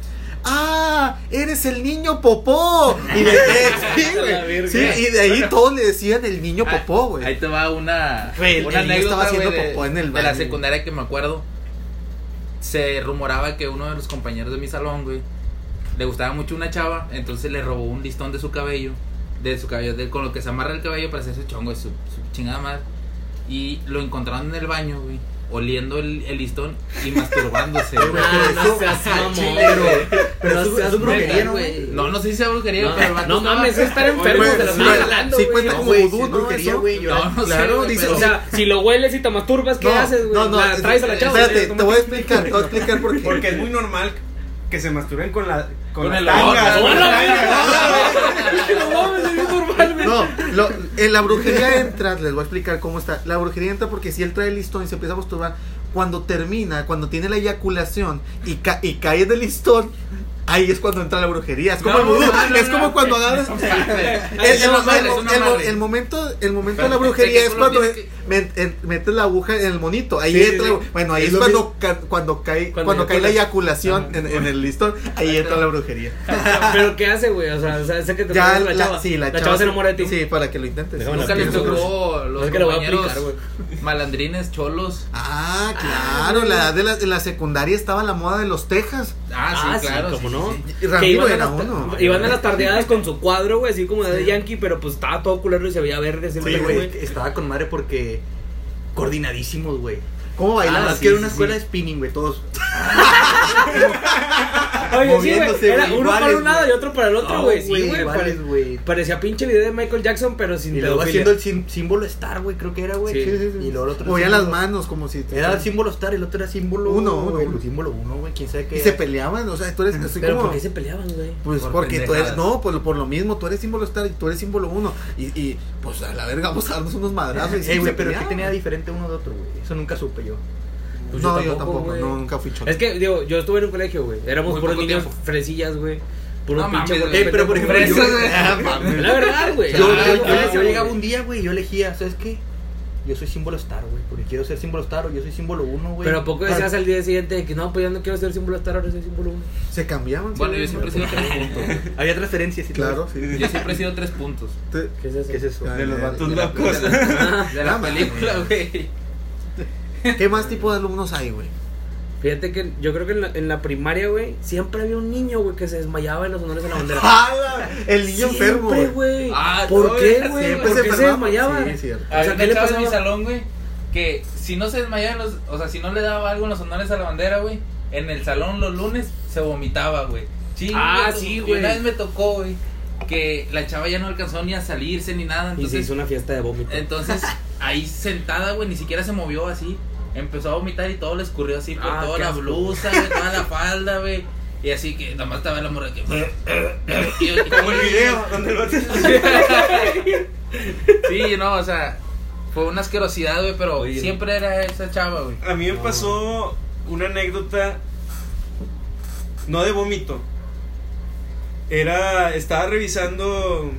Speaker 5: "Ah, eres el niño popó." Y de, sí,
Speaker 2: La
Speaker 5: güey.
Speaker 2: virgen.
Speaker 5: Sí, y de ahí todos le decían el niño popó, güey.
Speaker 4: Ahí te va una,
Speaker 5: Güey, el-
Speaker 4: una
Speaker 5: el niño
Speaker 4: anécdota
Speaker 5: estaba haciendo popó en el
Speaker 4: de la
Speaker 5: baño.
Speaker 4: secundaria que me acuerdo. Se rumoraba que uno de los compañeros de mi salón, güey, le gustaba mucho una chava, entonces le robó un listón de su cabello, de su cabello, de, con lo que se amarra el cabello para hacer su chongo, su, su chingada madre. Y lo encontraron en el baño, güey, oliendo el, el listón y masturbándose. güey.
Speaker 2: No seas mamón,
Speaker 3: Pero,
Speaker 2: güey.
Speaker 3: pero
Speaker 2: No
Speaker 3: es,
Speaker 2: seas
Speaker 3: es brujería,
Speaker 2: neta,
Speaker 3: ¿no, güey?
Speaker 4: No, no sé si sea brujería,
Speaker 2: No,
Speaker 4: pero el vato
Speaker 2: no
Speaker 4: estaba-
Speaker 2: mames, es estar enfermo
Speaker 5: Güey,
Speaker 2: de lo
Speaker 5: sí,
Speaker 2: que estás hablando,
Speaker 5: sí
Speaker 2: güey.
Speaker 5: cuenta
Speaker 2: No,
Speaker 5: como
Speaker 3: güey,
Speaker 5: vudú,
Speaker 3: sí es
Speaker 5: ¿no?
Speaker 3: brujería,
Speaker 5: Eso.
Speaker 3: güey, yo-
Speaker 4: No, no sé,
Speaker 5: Claro,
Speaker 4: güey,
Speaker 5: dice,
Speaker 4: pero-
Speaker 2: O sea, si lo hueles y te masturbas, ¿qué
Speaker 5: No,
Speaker 2: haces, güey?
Speaker 5: no, no,
Speaker 2: La
Speaker 5: es-
Speaker 2: traes a la chava.
Speaker 5: Espérate,
Speaker 2: güey,
Speaker 5: te voy a explicar, te voy a explicar por qué.
Speaker 6: Porque es muy normal que se masturben con la con,
Speaker 4: Con
Speaker 6: las
Speaker 4: el
Speaker 6: tangas.
Speaker 4: olor,
Speaker 6: con
Speaker 4: ¿no?
Speaker 6: las tangas.
Speaker 2: No
Speaker 5: lo- en la brujería entra, les voy a explicar cómo está. La brujería entra porque si él trae el listón y se empieza a masturbar, cuando termina, cuando tiene la eyaculación y, ca- y cae del listón, ahí es cuando entra la brujería. Es como,
Speaker 4: No,
Speaker 5: el vudú,
Speaker 4: no, no,
Speaker 5: es como
Speaker 4: no.
Speaker 5: cuando agarras. El, momento, el momento de la
Speaker 4: sé
Speaker 5: brujería es cuando en- metes la aguja en el monito. Ahí
Speaker 2: Sí,
Speaker 5: entra.
Speaker 2: sí.
Speaker 5: Bueno, ahí
Speaker 2: Es
Speaker 5: cuando, ca- cuando cae,
Speaker 2: Cuando
Speaker 5: cuando cae la eyaculación en, en el listón. Ahí entra la brujería.
Speaker 2: Pero ¿qué hace, güey? O sea, o sea, ese que te
Speaker 5: Ya la,
Speaker 2: la chava.
Speaker 5: sí, la,
Speaker 2: chava se enamora de ti.
Speaker 5: Sí, para que lo intentes.
Speaker 4: Nunca tocó los compañeros malandrines, cholos.
Speaker 5: Ah, claro, la edad de la, de la secundaria estaba la moda de los tejas.
Speaker 4: Ah, sí, claro.
Speaker 2: No.
Speaker 4: sí,
Speaker 5: Ramiro
Speaker 2: iban a las
Speaker 5: uno.
Speaker 2: Iban a las tardeadas con su cuadro, güey, así como de Yankee, pero pues estaba todo culero y se veía verde siempre,
Speaker 3: Sí, güey. estaba con madre porque coordinadísimos, güey.
Speaker 5: ¿Cómo bailaban?
Speaker 3: Ah, que era una escuela de spinning, güey, todos.
Speaker 2: Oye, sí, güey. Era uno para un lado y otro para el otro, güey. sí, güey. pare-. Parecía pinche video de Michael Jackson, pero sin
Speaker 3: Y luego
Speaker 2: pedofilia.
Speaker 3: haciendo el símbolo star, güey, creo que era, güey.
Speaker 2: Sí.
Speaker 5: Sí, sí, sí.
Speaker 3: Y luego el otro
Speaker 5: Movían las manos como si.
Speaker 3: Era el símbolo star, el otro era símbolo
Speaker 5: Uno,
Speaker 3: güey,
Speaker 5: uno.
Speaker 3: símbolo uno, güey, quién sabe qué.
Speaker 5: Y se peleaban, o sea, tú eres. Así
Speaker 2: Pero
Speaker 5: como,
Speaker 2: ¿por qué se peleaban, güey?
Speaker 5: Pues
Speaker 3: Por
Speaker 5: porque tú eres, no, pues por lo mismo, tú eres símbolo star y tú eres símbolo uno. Y, y pues a la verga, vamos a darnos unos madrazos.
Speaker 3: Ey, güey, pero ¿qué tenía diferente uno de otro, güey? Eso nunca supe yo.
Speaker 2: Pues
Speaker 5: no,
Speaker 2: yo
Speaker 5: yo
Speaker 2: tampoco,
Speaker 5: tampoco,
Speaker 2: güey.
Speaker 5: no, nunca fui cholo.
Speaker 2: Es que, digo, yo estuve en un colegio, güey. Éramos
Speaker 4: Muy
Speaker 2: puros niños
Speaker 4: tiempo.
Speaker 2: fresillas, güey. Puro
Speaker 4: No
Speaker 2: pinche
Speaker 4: mames.
Speaker 3: Eh, pero por ejemplo,
Speaker 4: Fresas,
Speaker 3: yo. Ah.
Speaker 2: La verdad, güey.
Speaker 3: yo,
Speaker 2: Ah,
Speaker 3: yo- yo- yo llegaba un día, güey, yo elegía, ¿sabes qué? Yo soy símbolo star, güey, porque quiero ser símbolo star o yo soy símbolo uno, güey.
Speaker 2: Pero ¿a poco decías al día siguiente de que no, pues ya no quiero ser símbolo star, ahora soy símbolo uno?
Speaker 5: Se cambiaban.
Speaker 4: Bueno, yo siempre he sido tres puntos.
Speaker 3: Había transferencias y todo.
Speaker 5: Claro, sí.
Speaker 4: Yo siempre he sido tres puntos.
Speaker 2: ¿Qué es eso?
Speaker 3: ¿Qué es eso?
Speaker 5: Ah,
Speaker 6: De los vatos
Speaker 4: De la,
Speaker 6: locos.
Speaker 4: de la-
Speaker 5: Ah,
Speaker 4: película, güey.
Speaker 5: ¿Qué más tipo de alumnos hay, güey?
Speaker 2: Fíjate que yo creo que en la, en la primaria, güey, siempre había un niño, güey, que se desmayaba en los honores a la bandera.
Speaker 5: ¡Hala! El niño enfermo.
Speaker 2: Siempre,
Speaker 5: güey.
Speaker 4: Ah,
Speaker 2: ¿Por
Speaker 4: no,
Speaker 2: qué, güey?
Speaker 5: Siempre
Speaker 2: ¿Por
Speaker 5: se
Speaker 2: qué se
Speaker 5: enfermaba.
Speaker 2: desmayaba?
Speaker 5: Sí, cierto.
Speaker 2: O sea, ¿qué le
Speaker 4: chava en mi
Speaker 2: pasaba?
Speaker 4: salón, güey, que si no se desmayaba en los, o sea, si no le daba algo en los honores a la bandera, güey, en el salón los lunes se vomitaba, güey. Sí,
Speaker 2: Ah, sí, güey.
Speaker 4: Una vez me tocó, güey, que la chava ya no alcanzó ni a salirse ni nada,
Speaker 2: Y se hizo una fiesta de vómito.
Speaker 4: entonces ahí sentada, güey, ni siquiera se movió así. Empezó a vomitar y todo le escurrió así por
Speaker 2: Ah,
Speaker 4: toda la
Speaker 2: asco.
Speaker 4: blusa, güey, toda la falda, güey. Y así que nada más estaba la morra que. y yo- y-
Speaker 6: Como el video donde el vato
Speaker 4: Sí, no, o sea, fue una asquerosidad, güey, pero
Speaker 2: Oye.
Speaker 4: siempre era esa chava, güey.
Speaker 6: A mí me pasó una anécdota, no de vómito. Era, estaba revisando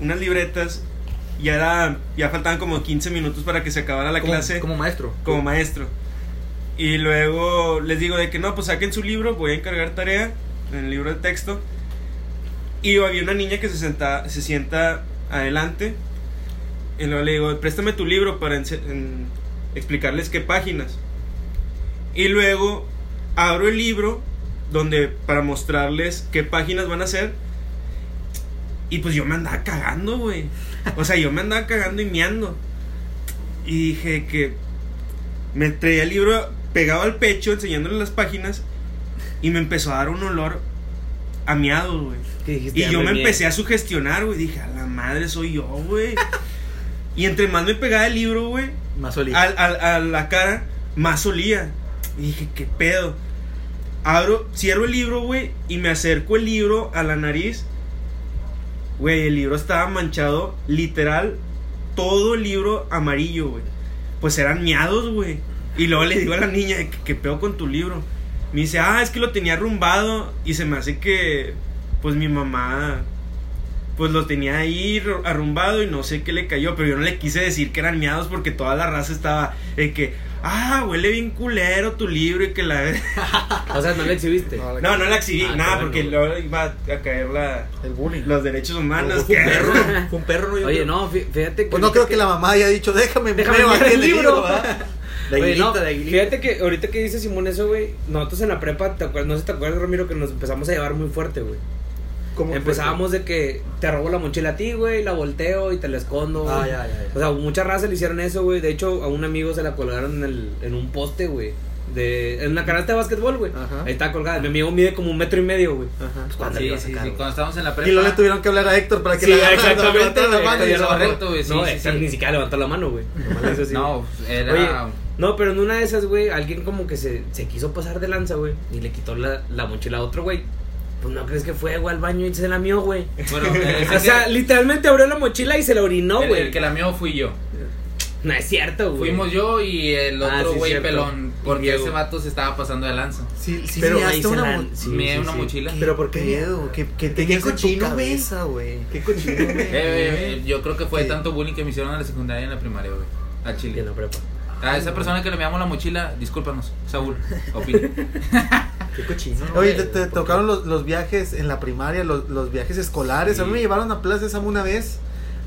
Speaker 6: unas libretas y era, ya faltaban como 15 minutos para que se acabara la
Speaker 3: Como-
Speaker 6: clase
Speaker 3: Como maestro.
Speaker 6: como maestro. Y luego les digo de que no, pues saquen su libro, voy a encargar tarea en el libro de texto. Y había una niña que se, senta, se sienta adelante. Y luego le digo, préstame tu libro para en- explicarles qué páginas. Y luego abro el libro donde para mostrarles qué páginas van a ser. Y pues yo me andaba cagando, güey. O sea, yo me andaba cagando y meando. Y dije que me traía el libro pegado al pecho, enseñándole las páginas. Y me empezó a dar un olor a miados, güey. Y yo me
Speaker 2: mía.
Speaker 6: empecé a sugestionar, güey. Dije, a la madre soy yo, güey. y entre más me pegaba el libro, güey,
Speaker 3: Más
Speaker 6: al, al- a la cara, más olía. Y dije, ¿qué pedo? Abro, cierro el libro, güey, y me acerco el libro a la nariz. Güey, el libro estaba manchado, literal, todo el libro amarillo, güey. Pues eran miados, güey. Y luego le digo a la niña, ¿qué, qué pedo con tu libro? Me dice, ah, es que lo tenía arrumbado y se me hace que, pues mi mamá, pues lo tenía ahí arrumbado y no sé qué le cayó, pero yo no le quise decir que eran miados porque toda la raza estaba de que, ah, huele bien culero tu libro y que la...
Speaker 2: O sea, no le exhibiste.
Speaker 5: No,
Speaker 6: no, no la exhibí,
Speaker 2: Ah,
Speaker 6: nada, porque
Speaker 2: bueno,
Speaker 6: luego iba a caer la,
Speaker 5: El bullying.
Speaker 6: los derechos humanos.
Speaker 3: Fue un
Speaker 6: que-
Speaker 3: perro. Fue un perro, yo
Speaker 2: Oye,
Speaker 3: creo.
Speaker 2: no, fí- fíjate que.
Speaker 5: Pues no creo que la mamá haya dicho, déjame,
Speaker 2: Déjame el libro.
Speaker 3: De
Speaker 2: Oye, no,
Speaker 3: de aguilita.
Speaker 2: Fíjate que ahorita que dice Simón eso, güey, nosotros en la prepa, ¿te acuerdas? no sé si te acuerdas, Ramiro, que nos empezamos a llevar muy fuerte, güey.
Speaker 5: ¿Cómo fue?
Speaker 2: Empezábamos de que te robo la mochila a ti, güey, la volteo y te la escondo.
Speaker 3: Ah, ya, ya, ya.
Speaker 2: O sea, muchas razas le hicieron eso, güey. De hecho, a un amigo se la colgaron en, el, en un poste, güey. De, en una canasta de básquetbol, güey.
Speaker 5: Ajá.
Speaker 2: Ahí está colgada. Mi amigo mide como un metro y medio, güey.
Speaker 5: Ajá.
Speaker 2: Pues, ¿cuándo
Speaker 4: Sí,
Speaker 2: le iba a
Speaker 4: sí, sí, cuando estábamos en la prepa.
Speaker 5: Y luego le tuvieron que hablar a Héctor para que
Speaker 2: Sí,
Speaker 5: le agarrara-
Speaker 2: exactamente.
Speaker 5: levantara la mano y
Speaker 4: correcto, güey, sí,
Speaker 2: no,
Speaker 4: sí,
Speaker 2: Héctor
Speaker 4: sí.
Speaker 2: ni siquiera levantó la mano, güey.
Speaker 4: No, era.
Speaker 2: Oye, no, pero en una de esas, güey, alguien como que se, se quiso pasar de lanza, güey, y le quitó la, la mochila a otro, güey. Pues no crees que fue, güey, al baño y se la mió, güey.
Speaker 4: Bueno,
Speaker 2: O sea,
Speaker 4: que-
Speaker 2: literalmente abrió la mochila y se la orinó,
Speaker 4: el,
Speaker 2: güey.
Speaker 4: el que la mío fui yo.
Speaker 2: No es cierto, güey.
Speaker 4: Fuimos yo y el
Speaker 2: Ah,
Speaker 4: otro
Speaker 2: sí,
Speaker 4: güey
Speaker 2: cierto.
Speaker 4: pelón. Porque
Speaker 2: Diego.
Speaker 4: ese vato se estaba pasando de lanza.
Speaker 5: Sí, sí,
Speaker 3: Pero
Speaker 2: ahí se
Speaker 5: una
Speaker 2: la-
Speaker 5: mo-
Speaker 2: sí,
Speaker 4: Me
Speaker 2: sí,
Speaker 4: una
Speaker 2: sí.
Speaker 4: mochila.
Speaker 3: Pero ¿por
Speaker 5: qué
Speaker 3: qué?
Speaker 5: miedo, qué, qué
Speaker 3: ¿Qué
Speaker 5: tu
Speaker 3: cochino, güey?
Speaker 5: cabeza, güey.
Speaker 3: Qué cochino, güey.
Speaker 4: Eh, eh, yo creo que fue
Speaker 5: Sí.
Speaker 4: tanto bullying que me hicieron en la secundaria y en la primaria, güey. A
Speaker 2: Y en
Speaker 4: Chile.
Speaker 2: la prepa.
Speaker 4: A esa persona que le enviamos la mochila, discúlpanos, Saúl. Opina.
Speaker 3: Qué cochino.
Speaker 5: Oye, te, te tocaron los, los viajes en la primaria, los, los viajes escolares. A mí me llevaron a Plaza Sésamo una vez.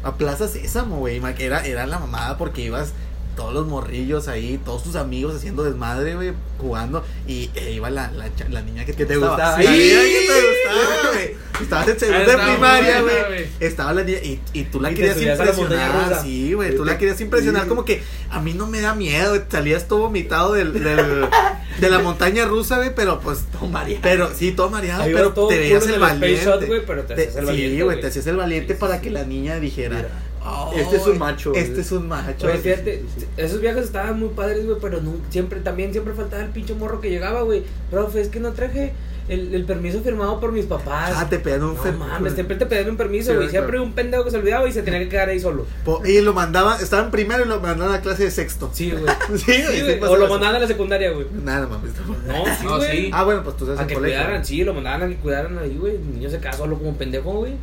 Speaker 5: A Plaza Sésamo, güey. Era, era la mamada porque ibas todos los morrillos ahí, todos tus amigos haciendo desmadre, güey, jugando. Y eh, iba la, la, niña que te,
Speaker 3: te
Speaker 5: gustaba.
Speaker 3: gustaba.
Speaker 5: Sí, la niña que te gustaba, güey. Estabas en segundo de
Speaker 4: Estaba
Speaker 5: primaria, güey. Estaba la niña y, y tú la
Speaker 2: Y
Speaker 5: querías impresionar. Sí, güey. Tú la querías impresionar.
Speaker 3: Sí.
Speaker 5: Como que a mí no me da miedo. Salías todo vomitado del, del- de la montaña rusa, güey. Pero pues.
Speaker 3: Todo mareado.
Speaker 5: Pero sí, todo mareado,
Speaker 2: Ahí
Speaker 5: pero
Speaker 2: todo
Speaker 5: te veías el valiente.
Speaker 2: Shot, güey, pero te
Speaker 5: Te-
Speaker 2: hacías el
Speaker 5: sí,
Speaker 2: valiente,
Speaker 5: güey,
Speaker 2: güey.
Speaker 5: te hacías el valiente
Speaker 2: Sí,
Speaker 5: para
Speaker 2: sí,
Speaker 5: que la niña dijera,
Speaker 2: Mira.
Speaker 5: "Oh,
Speaker 3: Este es un macho,
Speaker 5: Este
Speaker 3: güey".
Speaker 5: es un macho.
Speaker 2: Güey, fíjate, esos viajes estaban muy padres, güey, pero no, siempre, también siempre faltaba el pinche morro que llegaba, güey. Profe, es que no traje el, el permiso firmado por mis papás.
Speaker 5: Ah, te pedían un
Speaker 2: no mames, siempre te pedían un permiso,
Speaker 5: Sí,
Speaker 2: güey.
Speaker 5: claro.
Speaker 2: siempre un pendejo que se olvidaba y se tenía que quedar ahí solo.
Speaker 5: Po- Y lo mandaban, estaba en primero y lo mandaban a clase de sexto.
Speaker 2: Sí, güey.
Speaker 5: Sí,
Speaker 2: Sí,
Speaker 5: güey,
Speaker 2: o lo mandaban a la secundaria, güey.
Speaker 5: Nada, mames.
Speaker 2: No, sí,
Speaker 4: No,
Speaker 2: güey.
Speaker 4: sí.
Speaker 5: Ah, bueno, pues tú sabes
Speaker 2: A
Speaker 5: en
Speaker 2: que
Speaker 5: colegio.
Speaker 2: cuidaran, sí, lo mandaban a que cuidaran ahí, güey. El niño se quedaba solo como pendejo, güey.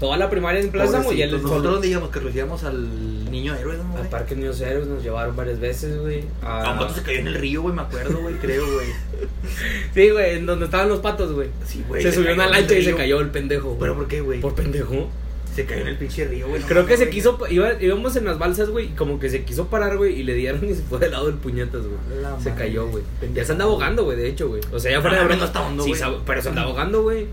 Speaker 2: Toda la primaria en Plaza y él solo.
Speaker 3: Nosotros donde íbamos que recibíamos al niño héroe, ¿no?
Speaker 2: Al Parque Niños Héroes nos llevaron varias veces, güey.
Speaker 3: Ah, un se cayó en el río, güey, me acuerdo, güey, creo, güey.
Speaker 2: Sí, güey, en donde estaban los patos, güey.
Speaker 3: Sí, güey.
Speaker 2: se subió a una lancha y se cayó el pendejo. güey.
Speaker 3: ¿Pero por qué, güey?
Speaker 2: Por pendejo.
Speaker 3: Se cayó en el pinche río, güey. no
Speaker 2: Creo que se quiso, iba, íbamos en las balsas, güey, y como que se quiso parar, güey, y le dieron y se fue del lado del puñetas, güey. Se cayó, güey. Ya se anda ahogando, güey, de hecho, güey. O sea, ya fuera
Speaker 3: No,
Speaker 2: de
Speaker 3: no
Speaker 2: broma.
Speaker 3: está hondo,
Speaker 2: sí, pero se anda ahogando, güey.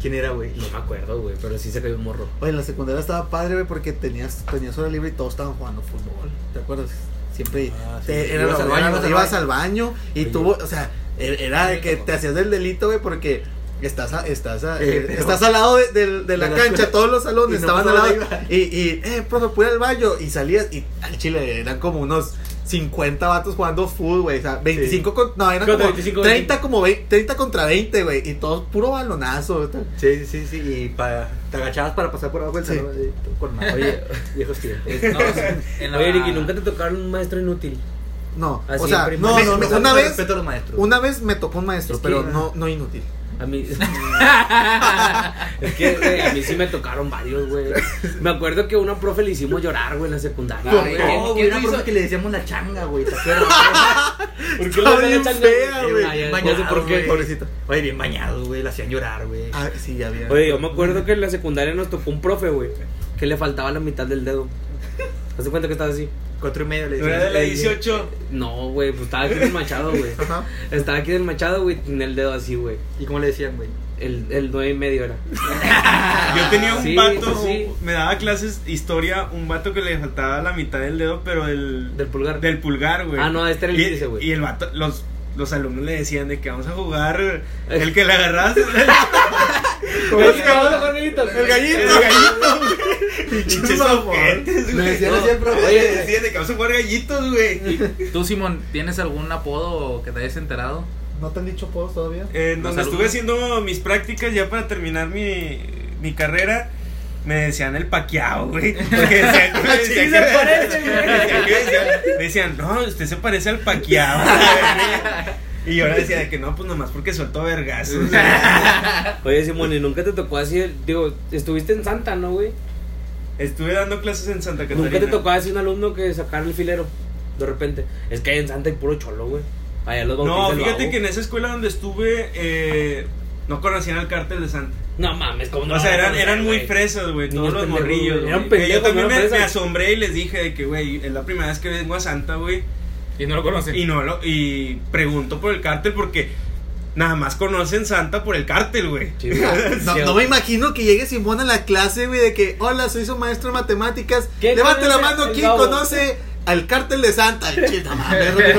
Speaker 3: ¿Quién era, güey?
Speaker 2: No me acuerdo, güey, pero sí se cayó un morro.
Speaker 5: Oye, en la secundaria estaba padre, güey, porque tenías, tenías hora libre y todos estaban jugando fútbol. ¿Te acuerdas? Siempre
Speaker 3: Ah, sí,
Speaker 5: te-
Speaker 3: sí.
Speaker 5: era
Speaker 3: Ibas al baño,
Speaker 5: era-
Speaker 3: ibas al
Speaker 5: ibas
Speaker 3: baño.
Speaker 5: al baño y
Speaker 2: Oye.
Speaker 5: tuvo, o sea, e- era de que te hacías del delito, güey, porque estás a- estás a-
Speaker 3: Eh,
Speaker 5: eh, estás al lado de, de- de la cancha, todos los salones
Speaker 3: Y no
Speaker 5: estaban al lado y, y eh, profe, pude ir al baño y salías y al chile eran como unos 50 vatos jugando fútbol, güey, o sea, 25 con, no, eran
Speaker 2: Contra
Speaker 5: como
Speaker 2: 25,
Speaker 5: 30 como 20, 30 contra 20, güey, y todos puro balonazo.
Speaker 3: Sí, sí, sí, y pa- te agachabas para pasar por abajo del
Speaker 5: Sí.
Speaker 3: salón, con madre.
Speaker 2: Oye,
Speaker 3: viejos tiempos.
Speaker 4: No, en la-
Speaker 2: Oye, Ricky, ¿nunca te tocaron un maestro inútil?
Speaker 5: No,
Speaker 2: Así
Speaker 5: o sea, me-
Speaker 3: falta
Speaker 5: una vez
Speaker 3: respeto a los maestros.
Speaker 5: Una vez me tocó un maestro,
Speaker 2: Es que-
Speaker 5: pero no, no inútil.
Speaker 2: A mí. es que, güey, a mí sí me tocaron varios, güey. Me acuerdo que a una profe le hicimos llorar, güey, en la secundaria.
Speaker 4: Ay,
Speaker 2: güey.
Speaker 4: ¿quién-
Speaker 3: No, güey, una
Speaker 4: hizo?
Speaker 3: profe que le decíamos la changa, güey, ¿te acuerdas?
Speaker 2: ¿Por qué le
Speaker 5: bien
Speaker 2: hacían
Speaker 5: fea,
Speaker 2: changa?
Speaker 5: güey.
Speaker 3: Bien
Speaker 2: ya sé por qué.
Speaker 3: güey.
Speaker 5: Pobrecito.
Speaker 3: Oye, bien bañado, güey, la hacían llorar, güey.
Speaker 5: Ah, sí, ya había.
Speaker 2: Oye, yo me acuerdo que en la secundaria nos tocó un profe, güey, que le faltaba la mitad del dedo. ¿Te das cuenta que estaba así?
Speaker 3: Cuatro y medio le
Speaker 6: ¿No era de la
Speaker 3: decían.
Speaker 6: 18?
Speaker 2: No, güey, pues estaba aquí del machado, güey.
Speaker 5: Ajá.
Speaker 2: Estaba aquí del machado, güey, tenía el dedo así, güey.
Speaker 3: ¿Y cómo le decían, güey?
Speaker 2: El, el nueve y medio era.
Speaker 6: Yo tenía un
Speaker 2: Sí,
Speaker 6: vato,
Speaker 2: sí, sí.
Speaker 6: me daba clases historia, un vato que le faltaba la mitad del dedo, pero del,
Speaker 2: Del pulgar.
Speaker 6: del pulgar, güey.
Speaker 2: Ah, no, este era el
Speaker 6: Y-
Speaker 2: índice, güey.
Speaker 6: Y el vato, los, los alumnos le decían de que vamos a jugar el que le agarras.
Speaker 2: ¿Cómo se llama los jueguitos?
Speaker 5: El gallito.
Speaker 6: El gallito, güey. Pinches ojetes,
Speaker 5: Me
Speaker 6: güey.
Speaker 5: decían
Speaker 6: No,
Speaker 5: así el profe.
Speaker 6: Oye, decían de que vamos a jugar gallitos, güey.
Speaker 4: ¿Tú, Simón, tienes algún apodo que te hayas enterado?
Speaker 5: ¿No te han dicho podos todavía?
Speaker 6: Eh, donde estuve
Speaker 4: alumnos.
Speaker 6: haciendo mis prácticas ya para terminar mi, mi carrera, me decían el paqueado, güey. Porque decían me
Speaker 2: Sí,
Speaker 6: decían
Speaker 2: se parece, güey.
Speaker 6: decían que decían- me decían, no, usted se parece al paqueado. Y yo ahora decía de que no, pues nomás porque suelto vergazos.
Speaker 2: Oye, Simón, ¿y nunca te tocó así? Digo, estuviste en Santa, ¿no, güey?
Speaker 6: Estuve dando clases en Santa Catarina.
Speaker 2: Nunca te tocó así un alumno que sacara el filero, de repente. Es que hay en Santa hay puro cholo, güey. Allá los
Speaker 6: No, fíjate que en esa escuela donde estuve, eh, no conocían al cártel de Santa.
Speaker 2: No mames, como no.
Speaker 6: o sea, eran,
Speaker 2: conocer,
Speaker 6: eran muy
Speaker 2: güey?
Speaker 6: fresas, güey, todos los morrillos.
Speaker 2: Eran
Speaker 6: Que
Speaker 2: pendejos,
Speaker 6: Yo también
Speaker 2: no
Speaker 6: me,
Speaker 2: eran
Speaker 6: me asombré y les dije de que, güey, es la primera vez que vengo a Santa, güey.
Speaker 4: Y no lo conocen.
Speaker 6: Y no lo, y pregunto por el cártel porque nada más conocen Santa por el cártel, güey.
Speaker 2: Sí.
Speaker 5: No, me imagino que llegue Simón a la clase, güey, de que, hola, soy su maestro de matemáticas.
Speaker 2: ¿Quién
Speaker 5: Levante la mano, ¿quién conoce al cártel de Santa? Chita madre,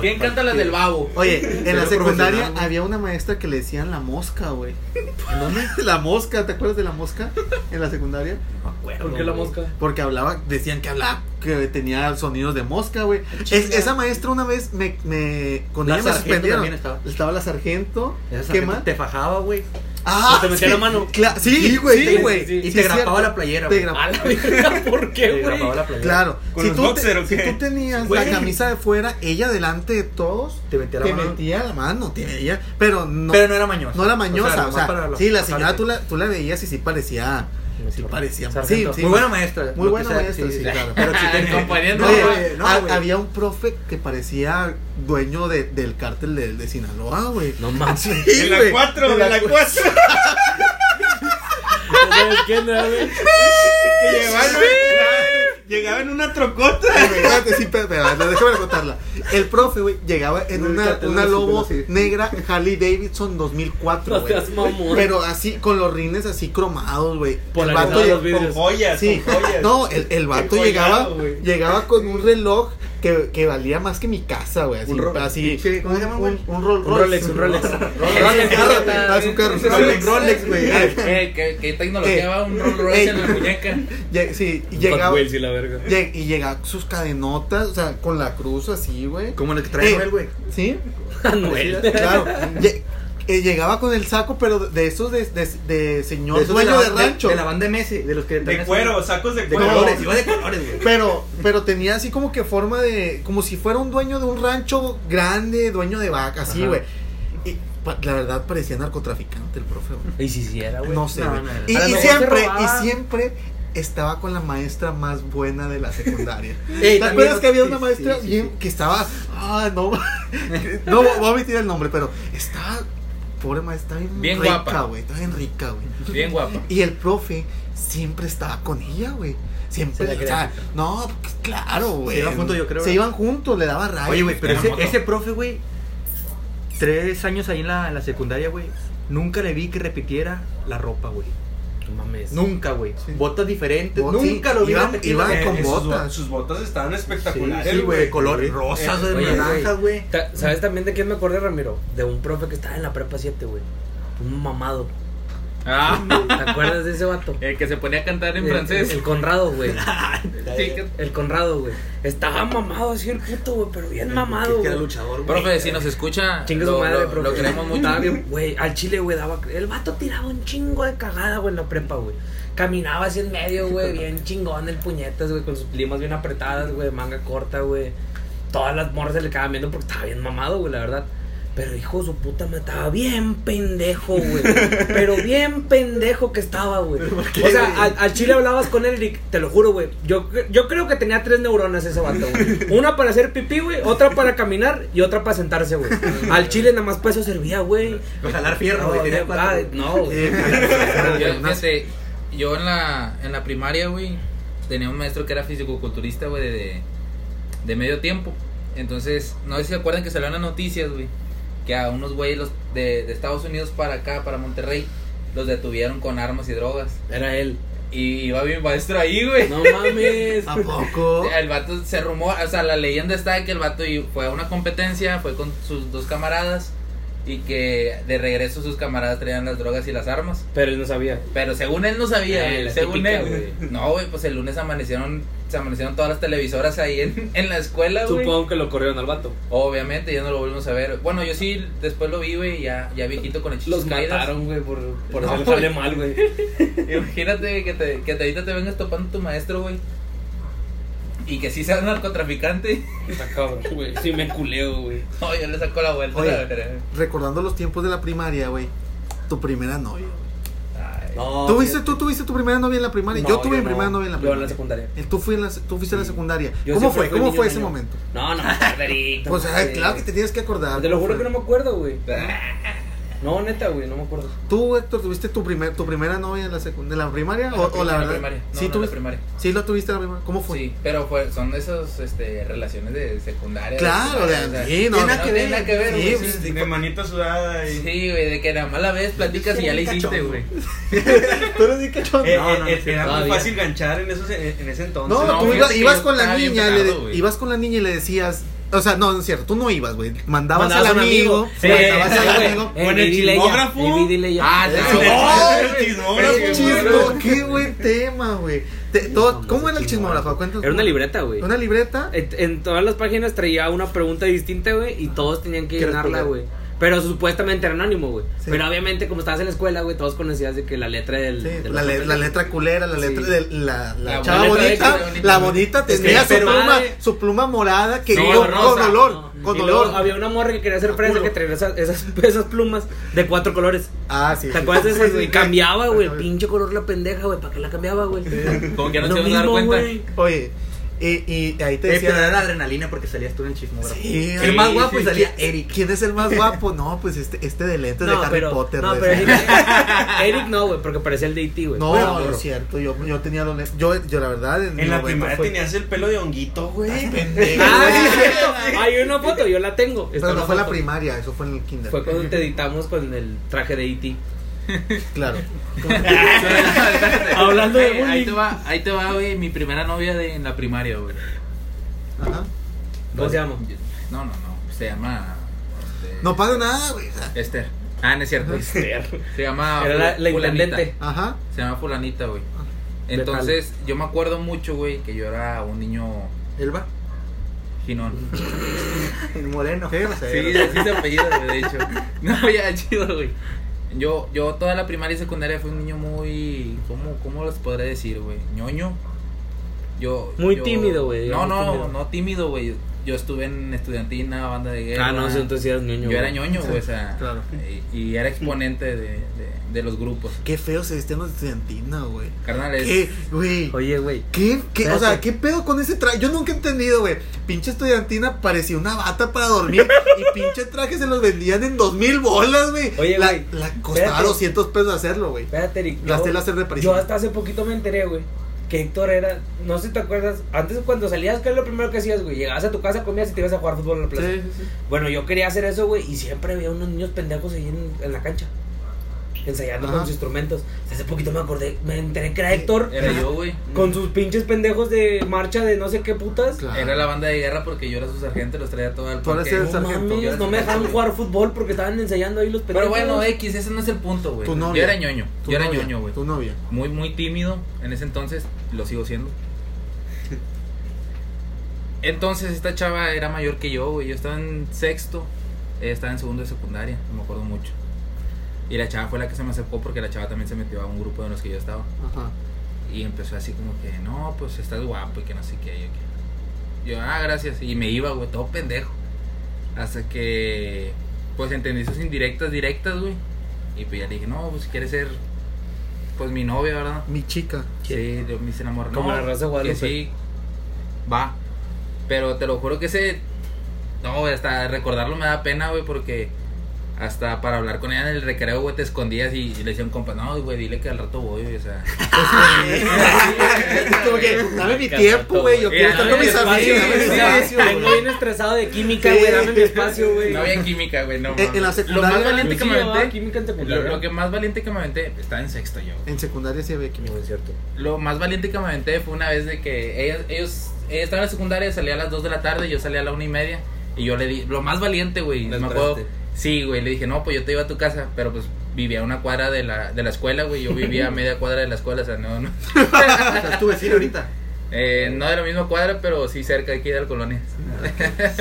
Speaker 4: ¿Quién canta las del babo?
Speaker 5: Oye, en la secundaria había una maestra que le decían la mosca, güey. ¿Dónde? La mosca, ¿te acuerdas de la mosca? En la secundaria.
Speaker 3: No me acuerdo,
Speaker 2: ¿Por qué la mosca?
Speaker 5: Porque hablaba, decían que hablaba, que tenía sonidos de mosca, güey. Es- esa maestra una vez me, me con
Speaker 3: La
Speaker 5: ella me
Speaker 3: sargento
Speaker 5: suspendieron.
Speaker 3: también estaba.
Speaker 5: Estaba la sargento.
Speaker 3: Esa
Speaker 5: ¿Qué
Speaker 3: sargento
Speaker 5: más?
Speaker 3: te fajaba, güey.
Speaker 5: Ah,
Speaker 2: te metía
Speaker 5: sí,
Speaker 2: la mano.
Speaker 5: sí,
Speaker 3: Sí, güey,
Speaker 5: sí,
Speaker 3: te-
Speaker 5: güey.
Speaker 3: y te grapaba la playera,
Speaker 5: Te grapaba.
Speaker 2: ¿por qué,
Speaker 3: Te
Speaker 2: güey?
Speaker 3: grapaba la playera.
Speaker 5: Claro,
Speaker 6: ¿Con
Speaker 5: si tú,
Speaker 6: boxer
Speaker 5: te-
Speaker 6: o
Speaker 5: si
Speaker 6: qué?
Speaker 5: tú tenías la camisa de fuera, ella delante de todos
Speaker 3: Te metía la mano.
Speaker 5: metía la mano, te veía, pero no,
Speaker 3: Pero no era mañosa.
Speaker 5: no era mañosa, o sea,
Speaker 3: la-
Speaker 5: sí, la señora tú la, tú la veías y sí parecía, sí parecía, sí, sí,
Speaker 3: Muy buena maestra.
Speaker 5: muy
Speaker 3: que sea,
Speaker 5: maestra, sí, claro.
Speaker 3: Pero sí tenía-
Speaker 4: Componiendo,
Speaker 5: Oye,
Speaker 3: güey, no, güey.
Speaker 5: había un profe que parecía dueño de, del cártel de, de Sinaloa, güey.
Speaker 2: No mames.
Speaker 5: Sí,
Speaker 6: En la
Speaker 5: güey.
Speaker 6: 4, en la 4.
Speaker 2: ¿Sabes quién era, güey?
Speaker 6: Que llegaban, llegaba en una trocota.
Speaker 5: Espérate, sí, espérate, déjame contarla. El profe, güey, llegaba en una, una lobo
Speaker 3: sí.
Speaker 5: negra Harley Davidson 2004,
Speaker 2: No
Speaker 5: güey. Pero así, con los rines así cromados, güey. El vato
Speaker 2: los.
Speaker 6: Con joyas,
Speaker 5: Sí,
Speaker 6: con joyas.
Speaker 5: no, el, el vato llegaba, llegaba con un reloj que, que valía más que mi casa, güey. Así,
Speaker 3: Un ro-
Speaker 5: así,
Speaker 3: sí, ¿cómo se llama, güey?
Speaker 5: Un, un Roll-
Speaker 2: Un Rolex, un Rolex.
Speaker 5: Rolex, carro, ah, su carro, su
Speaker 3: Rolex,
Speaker 5: Rolex.
Speaker 3: Rolex, güey.
Speaker 4: Eh, ¿qué, qué tecnología
Speaker 5: Eh,
Speaker 4: va un
Speaker 5: eh,
Speaker 4: en la muñeca?
Speaker 5: Lle- Sí, y llegaba,
Speaker 2: Wheels y la verga.
Speaker 5: lleg- y llegaba sus cadenotas, o sea, con la cruz así, güey.
Speaker 3: Como el que trae
Speaker 5: Eh,
Speaker 3: Noel, güey.
Speaker 5: ¿Sí?
Speaker 2: Anuel.
Speaker 5: Claro. Eh, llegaba con el saco, pero de esos de, de, de señor
Speaker 3: De esos
Speaker 5: dueño
Speaker 3: la
Speaker 5: de, rancho.
Speaker 3: De, la banda de Messi, de los que
Speaker 6: De cuero, sacos de
Speaker 3: De
Speaker 6: cuero.
Speaker 3: colores, iba de colores, güey.
Speaker 5: Pero, pero tenía así como que forma de, como si fuera un dueño de un rancho grande, dueño de vaca, así, güey. Y la verdad parecía narcotraficante el profe, güey.
Speaker 2: Y si sí era, güey.
Speaker 5: No sé,
Speaker 3: No,
Speaker 5: güey.
Speaker 3: no, no.
Speaker 5: Y, siempre, y siempre estaba con la maestra más buena de la secundaria.
Speaker 3: Ey,
Speaker 5: ¿Te acuerdas que había
Speaker 3: sí,
Speaker 5: una maestra
Speaker 3: sí, sí,
Speaker 5: bien
Speaker 3: sí.
Speaker 5: que estaba, ah, no, no voy a omitir el nombre, pero estaba, pobre maestra, estaba bien,
Speaker 4: Bien
Speaker 5: rica,
Speaker 4: guapa.
Speaker 5: güey, estaba bien rica, güey.
Speaker 4: Bien guapa.
Speaker 5: Y el profe siempre estaba con ella, güey. Siempre,
Speaker 2: Se la
Speaker 5: o sea, no, pues, claro, güey.
Speaker 3: iban juntos, yo creo,
Speaker 5: Se
Speaker 3: ¿verdad?
Speaker 5: iban juntos, le daba rayos.
Speaker 3: Oye, güey, pero ese, ese profe, güey, tres años ahí en la, en la secundaria, güey, nunca le vi que repitiera la ropa, güey.
Speaker 2: No mames.
Speaker 3: Nunca, güey.
Speaker 5: Sí.
Speaker 3: Botas diferentes.
Speaker 5: Bot-
Speaker 3: nunca
Speaker 5: sí,
Speaker 3: lo vi
Speaker 5: iban- con
Speaker 6: Eh, sus
Speaker 5: botas.
Speaker 6: bo- Sus botas estaban espectaculares.
Speaker 3: sí, güey, color
Speaker 6: Sí.
Speaker 3: rosas,
Speaker 2: Eh,
Speaker 3: güey,
Speaker 2: oye,
Speaker 3: naranjas, güey.
Speaker 2: ¿Sabes también de quién me acordé, Ramiro? De un profe que estaba en la prepa 7, güey. Un mamado.
Speaker 4: Ah,
Speaker 2: ¿Te acuerdas de ese vato?
Speaker 4: el que se ponía a cantar en
Speaker 2: El-
Speaker 4: francés.
Speaker 2: El, Conrado, güey.
Speaker 4: Sí, que-
Speaker 2: El Conrado, güey. Estaba mamado así el puto, güey, pero bien mamado,
Speaker 3: Que era
Speaker 2: güey.
Speaker 3: luchador, güey.
Speaker 4: Profe, si nos escucha,
Speaker 2: Chingue su
Speaker 4: lo,
Speaker 2: madre,
Speaker 4: lo-
Speaker 2: profe.
Speaker 4: lo queremos mucho.
Speaker 2: Güey, al chile, güey, daba... El vato tiraba un chingo de cagada, güey, en la prepa, güey. Caminaba así en medio, güey, bien chingón el puñetas, güey, con sus limas bien apretadas, güey, manga corta, güey. Todas las morras se le quedaban viendo porque estaba bien mamado, güey, la verdad. Pero hijo de su puta, me estaba bien pendejo, güey. Pero bien pendejo que estaba, güey. O sea, al, al chile hablabas con él y te lo juro, güey. Yo, yo creo que tenía tres neuronas ese vato, güey. Una para hacer pipí, güey. Otra para caminar y otra para sentarse, güey. Al chile nada más para eso servía, güey.
Speaker 3: Para jalar fierro, güey. tenía
Speaker 2: No, ah,
Speaker 3: güey.
Speaker 2: no.
Speaker 5: Eh,
Speaker 4: Yo, fíjate, yo en la, en la primaria, güey, tenía un maestro que era fisicoculturista, güey, de, de medio tiempo. Entonces, no sé si se acuerdan que salieron las noticias, güey, que a unos güeyes los de, de Estados Unidos para acá, para Monterrey, los detuvieron con armas y drogas.
Speaker 2: Era él.
Speaker 4: Y iba mi maestro ahí, güey.
Speaker 2: No mames.
Speaker 5: ¿A poco?
Speaker 4: El vato se rumora, o sea, la leyenda está de que el vato fue a una competencia, fue con sus dos camaradas y que de regreso sus camaradas traían las drogas y las armas.
Speaker 2: Pero él no sabía.
Speaker 4: Pero según él no sabía,
Speaker 2: Eh,
Speaker 4: según
Speaker 2: típica,
Speaker 4: él.
Speaker 2: güey.
Speaker 4: No, güey, pues el lunes amanecieron, se amanecieron todas las televisoras ahí en, en la escuela, güey.
Speaker 2: Supongo que lo corrieron al vato.
Speaker 4: Obviamente, ya no lo volvimos a ver. Bueno, yo sí, después lo vi, güey, ya, ya viejito con hechizos
Speaker 2: Los mataron, güey, por, por
Speaker 4: No,
Speaker 2: hacerle mal, güey.
Speaker 4: Imagínate que te, que te, ahorita te vengas topando tu maestro, güey. Y que sí sea un narcotraficante.
Speaker 2: Está cabrón, güey. Sí me culeo, güey.
Speaker 4: No, yo le saco la vuelta.
Speaker 5: Oye.
Speaker 4: la.
Speaker 5: Recordando los tiempos de la primaria, güey. Tu primera novia.
Speaker 4: Ay,
Speaker 2: No.
Speaker 5: ¿Tuviste. ¿Tú tuviste tu primera novia en la primaria?
Speaker 2: No,
Speaker 5: yo tuve mi
Speaker 2: no.
Speaker 5: primera novia en la
Speaker 2: Yo
Speaker 5: primaria.
Speaker 2: en la secundaria.
Speaker 5: Eh, Tú, fui en la, tú fuiste a la
Speaker 2: Sí.
Speaker 5: secundaria.
Speaker 2: Yo
Speaker 5: ¿Cómo fue? ¿Cómo fue ese momento?
Speaker 2: No, no, perderito.
Speaker 5: Pues, ay, claro que te tienes que acordar.
Speaker 2: Te lo
Speaker 5: ¿cómo
Speaker 2: juro
Speaker 5: fue?
Speaker 2: que no me acuerdo, güey. No, neta, güey, no me acuerdo.
Speaker 5: ¿Tú, Héctor, tuviste tu, primer, tu primera novia en la, secund- en la primaria? ¿O, o la verdad?
Speaker 4: primaria. No,
Speaker 5: ¿Sí,
Speaker 4: no, en la
Speaker 5: tuviste,
Speaker 4: primaria.
Speaker 5: ¿Sí lo tuviste en la primaria? ¿Cómo fue?
Speaker 4: Sí, pero fue, son esas este, relaciones de secundaria.
Speaker 5: Claro,
Speaker 4: de,
Speaker 5: de- sí, no,
Speaker 4: no,
Speaker 5: nada
Speaker 4: no
Speaker 5: que
Speaker 4: tiene
Speaker 5: ver.
Speaker 4: nada que ver,
Speaker 5: Sí,
Speaker 4: güey, sí.
Speaker 6: De manita sudada y.
Speaker 4: Sí, güey, de que nada más la ves, platicas y ya la hiciste, güey.
Speaker 5: ¿Tú eres bien cachondo?
Speaker 6: Eh,
Speaker 3: No,
Speaker 6: eh,
Speaker 3: no,
Speaker 6: eh,
Speaker 3: sí,
Speaker 6: era muy fácil ganchar en, esos, en, ese entonces.
Speaker 5: No, tú ibas, con la niña, le, ibas con la niña y le decías, o sea, no, no es cierto, tú no ibas, güey, mandabas,
Speaker 2: Mandabas
Speaker 5: al
Speaker 2: a un
Speaker 5: amigo,
Speaker 2: amigo.
Speaker 5: sí, mandabas al amigo.
Speaker 2: Eh,
Speaker 6: Con el
Speaker 2: dile ya,
Speaker 6: chismógrafo.
Speaker 2: eh, dile ya.
Speaker 4: Ah, no,
Speaker 6: el chismógrafo,
Speaker 5: El chismo, qué buen tema, güey. Te- todo- ¿Cómo era el chismógrafo? Cuéntanos.
Speaker 2: Era una libreta, güey.
Speaker 5: ¿Una libreta?
Speaker 2: En, en todas las páginas traía una pregunta distinta, güey, y todos tenían que
Speaker 3: ¿Qué
Speaker 2: llenarla, güey. Pero supuestamente era anónimo, güey.
Speaker 5: Sí.
Speaker 2: Pero obviamente, como estabas en la escuela, güey, todos conocías de que la letra del.
Speaker 5: Sí,
Speaker 2: del
Speaker 5: la, le- la letra culera, la
Speaker 2: Sí.
Speaker 5: letra de la, la,
Speaker 4: La
Speaker 5: chava bonita, la bonita tenía su pluma,
Speaker 2: madre.
Speaker 5: su pluma morada que
Speaker 2: Sí,
Speaker 5: con,
Speaker 2: rosa.
Speaker 5: con olor,
Speaker 2: No.
Speaker 5: con
Speaker 2: y luego
Speaker 5: olor.
Speaker 2: había una morra que quería ser fresa
Speaker 5: culo.
Speaker 2: que traía esas, esas, esas plumas de cuatro colores.
Speaker 5: Ah, sí.
Speaker 2: ¿Te acuerdas de esas, güey? Cambiaba, güey, el pinche color la pendeja, güey. ¿Para qué la cambiaba, güey?
Speaker 4: Como que no se iban a dar cuenta.
Speaker 5: Oye, y, y ahí te
Speaker 3: Eh, pero era la
Speaker 5: decía.
Speaker 3: adrenalina porque salías tú en el chismógrafo.
Speaker 5: Sí,
Speaker 3: el más
Speaker 5: sí,
Speaker 3: guapo y salía
Speaker 5: ¿Quién-
Speaker 3: Eric.
Speaker 5: ¿Quién es el más guapo? No, pues este, este de lentes de
Speaker 2: No,
Speaker 5: Harry
Speaker 2: pero,
Speaker 5: Potter.
Speaker 2: no,
Speaker 5: de
Speaker 2: pero. Eric, Eric no, güey, porque parecía el de E.T., güey.
Speaker 5: No,
Speaker 2: Bueno,
Speaker 5: no es cierto. Yo, yo tenía los lentes. Yo, yo, la verdad, en,
Speaker 6: En la primaria
Speaker 5: fue-
Speaker 6: tenías el pelo de honguito, güey.
Speaker 5: Pendejo,
Speaker 2: Ah, es cierto. Hay una foto, yo la tengo.
Speaker 5: Pero no fue la primaria, eso fue en el kinder.
Speaker 2: Fue cuando te editamos con el traje de E E.T.
Speaker 5: Claro.
Speaker 2: Hablando de
Speaker 4: Ahí- Ahí
Speaker 2: bullying.
Speaker 4: te va, ahí te va, güey, mi primera novia de, en la primaria, güey.
Speaker 5: Ajá.
Speaker 2: ¿Cómo se llama?
Speaker 4: No, no, no. Se llama. este,
Speaker 5: No pago nada, güey.
Speaker 4: Esther. Ah, no es cierto. Se llama.
Speaker 2: Era la, la
Speaker 4: Fulanita.
Speaker 2: intendente.
Speaker 5: Ajá.
Speaker 4: Se llama Fulanita, güey.
Speaker 5: Ah.
Speaker 4: Entonces, yo me acuerdo mucho, güey, que yo era un niño
Speaker 3: Elba.
Speaker 4: ginón.
Speaker 3: El moreno.
Speaker 5: Sí,
Speaker 4: así se apellido, güey, de hecho. No, ya, chido, güey. Yo, yo toda la primaria y secundaria fui un niño muy. ¿Cómo, cómo les podré decir, güey? ñoño. Yo.
Speaker 2: Muy
Speaker 4: yo-
Speaker 2: tímido, güey,
Speaker 4: No, no,
Speaker 2: tímido.
Speaker 4: no tímido, güey. Yo estuve en estudiantina, banda de guerra.
Speaker 2: Ah, no, entonces eras ñoño.
Speaker 4: Yo era ñoño, güey, o sea.
Speaker 5: Claro.
Speaker 4: Y, y era exponente de, de, de los grupos.
Speaker 5: Qué feo se vestían los de estudiantina, güey.
Speaker 4: Carnal, es.
Speaker 5: ¿Qué, güey?
Speaker 2: Oye, güey.
Speaker 5: ¿Qué, qué, o sea, qué pedo con ese traje? Yo nunca he entendido, güey. Pinche estudiantina parecía una bata para dormir y pinche traje se los vendían en dos mil bolas, güey.
Speaker 2: Oye,
Speaker 5: la,
Speaker 2: güey,
Speaker 5: la costaba
Speaker 2: espérate.
Speaker 5: 200 pesos hacerlo, güey.
Speaker 2: Espérate, Eric.
Speaker 5: Las telas de reparación.
Speaker 2: Yo hasta hace poquito me enteré, güey. Que Héctor era, no sé si te acuerdas, antes cuando salías, ¿qué es lo primero que hacías, güey? Llegabas a tu casa, comías y te ibas a jugar fútbol en la plaza.
Speaker 5: Sí, sí, sí.
Speaker 2: Bueno, yo quería hacer eso, güey, y siempre veía unos niños pendejos ahí en, en la cancha, ensayando
Speaker 5: Ajá.
Speaker 2: con sus instrumentos. Hace poquito me acordé, me enteré que era Héctor,
Speaker 4: Era yo, güey.
Speaker 2: con sus pinches pendejos de marcha de no sé qué putas.
Speaker 5: Claro.
Speaker 4: Era la banda de guerra porque yo era su sargento y los traía todo al
Speaker 5: Tú eres
Speaker 4: parque.
Speaker 5: el
Speaker 2: No
Speaker 5: sargento.
Speaker 2: mames, no me dejaban jugar fútbol porque estaban ensayando ahí los pendejos.
Speaker 4: Pero bueno, X, ese no es el punto, güey.
Speaker 5: Tu
Speaker 4: Yo era ñoño.
Speaker 5: Tu
Speaker 4: Yo era
Speaker 5: novia,
Speaker 4: ñoño, güey.
Speaker 5: Tu novia.
Speaker 4: Muy, muy tímido en ese entonces. Lo sigo siendo. Entonces, esta chava era mayor que yo, güey. Yo estaba en sexto. Ella estaba en segundo de secundaria. No me acuerdo mucho. Y la chava fue la que se me acercó porque la chava también se metió a un grupo de los que yo estaba.
Speaker 5: Ajá.
Speaker 4: Y empezó así como que, no, pues estás guapo y que no sé qué. Yo, que- yo ah, gracias. Y me iba, güey, todo pendejo. Hasta que, pues entendí sus indirectas, directas, güey. Y pues ya le dije, no, pues si quieres ser, pues mi novia, ¿verdad?
Speaker 5: Mi chica.
Speaker 4: Sí, yo me hice enamorar.
Speaker 2: Como
Speaker 4: no,
Speaker 2: la Rosa de
Speaker 4: Que sí, va. Pero te lo juro que ese, no, güey, hasta recordarlo me da pena, güey, porque hasta para hablar con ella en el recreo, güey, te escondías y, y le decía un compa, no, güey, dile que al rato voy, o sea.
Speaker 5: Como que, dame mi tiempo, güey. Yo quiero estar con mis amigos.
Speaker 2: espacio,
Speaker 5: Dame mi
Speaker 2: güey.
Speaker 5: espacio,
Speaker 2: Vengo
Speaker 5: güey.
Speaker 2: bien estresado de química,
Speaker 5: Sí.
Speaker 2: güey. Dame mi espacio, güey.
Speaker 4: No había química, güey, no.
Speaker 5: En- la
Speaker 4: Lo
Speaker 5: secundaria,
Speaker 4: más valiente
Speaker 2: Yo
Speaker 4: que me aventé.
Speaker 2: química en
Speaker 4: Lo,
Speaker 2: secundaria.
Speaker 4: lo que más valiente que me aventé, estaba en sexto yo.
Speaker 5: En secundaria sí había química.
Speaker 2: Es cierto.
Speaker 4: Lo más valiente que me aventé fue una vez de que ellas, ellos, ella estaba en la secundaria, salía a las 2 de la tarde, yo salía a la una y media. Y yo le di, lo más valiente, güey.
Speaker 3: ¿La
Speaker 4: Me acuerdo. Sí, güey, le dije, no, pues yo te iba a tu casa, pero pues vivía a una cuadra de la, de la escuela, güey. Yo vivía a media cuadra de la escuela, o sea, no, no.
Speaker 3: O sea, es tu vecino ahorita.
Speaker 4: Eh, no de la misma cuadra, pero sí cerca de aquí de la colonia.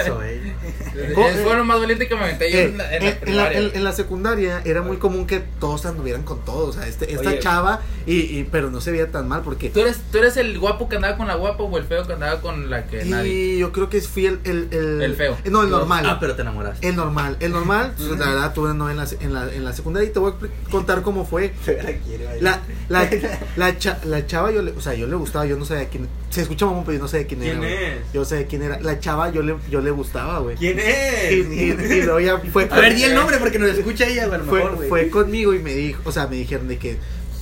Speaker 3: Soy.
Speaker 4: Eh, fue lo más valiente que me aventé yo
Speaker 5: Eh,
Speaker 4: en la, en
Speaker 5: en,
Speaker 4: la
Speaker 5: en la,
Speaker 4: primaria,
Speaker 5: en- la secundaria era muy común que todos anduvieran con todos. O sea, este, esta
Speaker 2: Oye.
Speaker 5: chava, y, y- pero no se veía tan mal porque.
Speaker 4: ¿Tú eres, ¿Tú eres el guapo que andaba con la guapa o el feo que andaba con la que nadie?
Speaker 5: Y yo creo que fui el. El, el,
Speaker 4: El feo.
Speaker 5: No, el normal.
Speaker 3: Ah, pero te enamoraste.
Speaker 5: El normal. El normal, pues, la verdad, tuve una novia en la, en, la, en la secundaria y te voy a contar cómo fue. La, la, la, cha- la chava, yo le, o sea, yo le gustaba, yo no sabía quién. Se escucha mamón, pero yo no sabía quién,
Speaker 6: ¿Quién
Speaker 5: era. güey.
Speaker 6: es?
Speaker 5: Yo sabía quién era. La chava, yo le, yo le gustaba, güey.
Speaker 6: ¿Quién
Speaker 5: Y,
Speaker 6: es?
Speaker 5: y, y luego ya fue.
Speaker 3: A ver, di el nombre porque nos escucha ella, a lo
Speaker 5: fue,
Speaker 3: mejor, güey.
Speaker 5: fue conmigo y me dijo, o sea, me dijeron de que,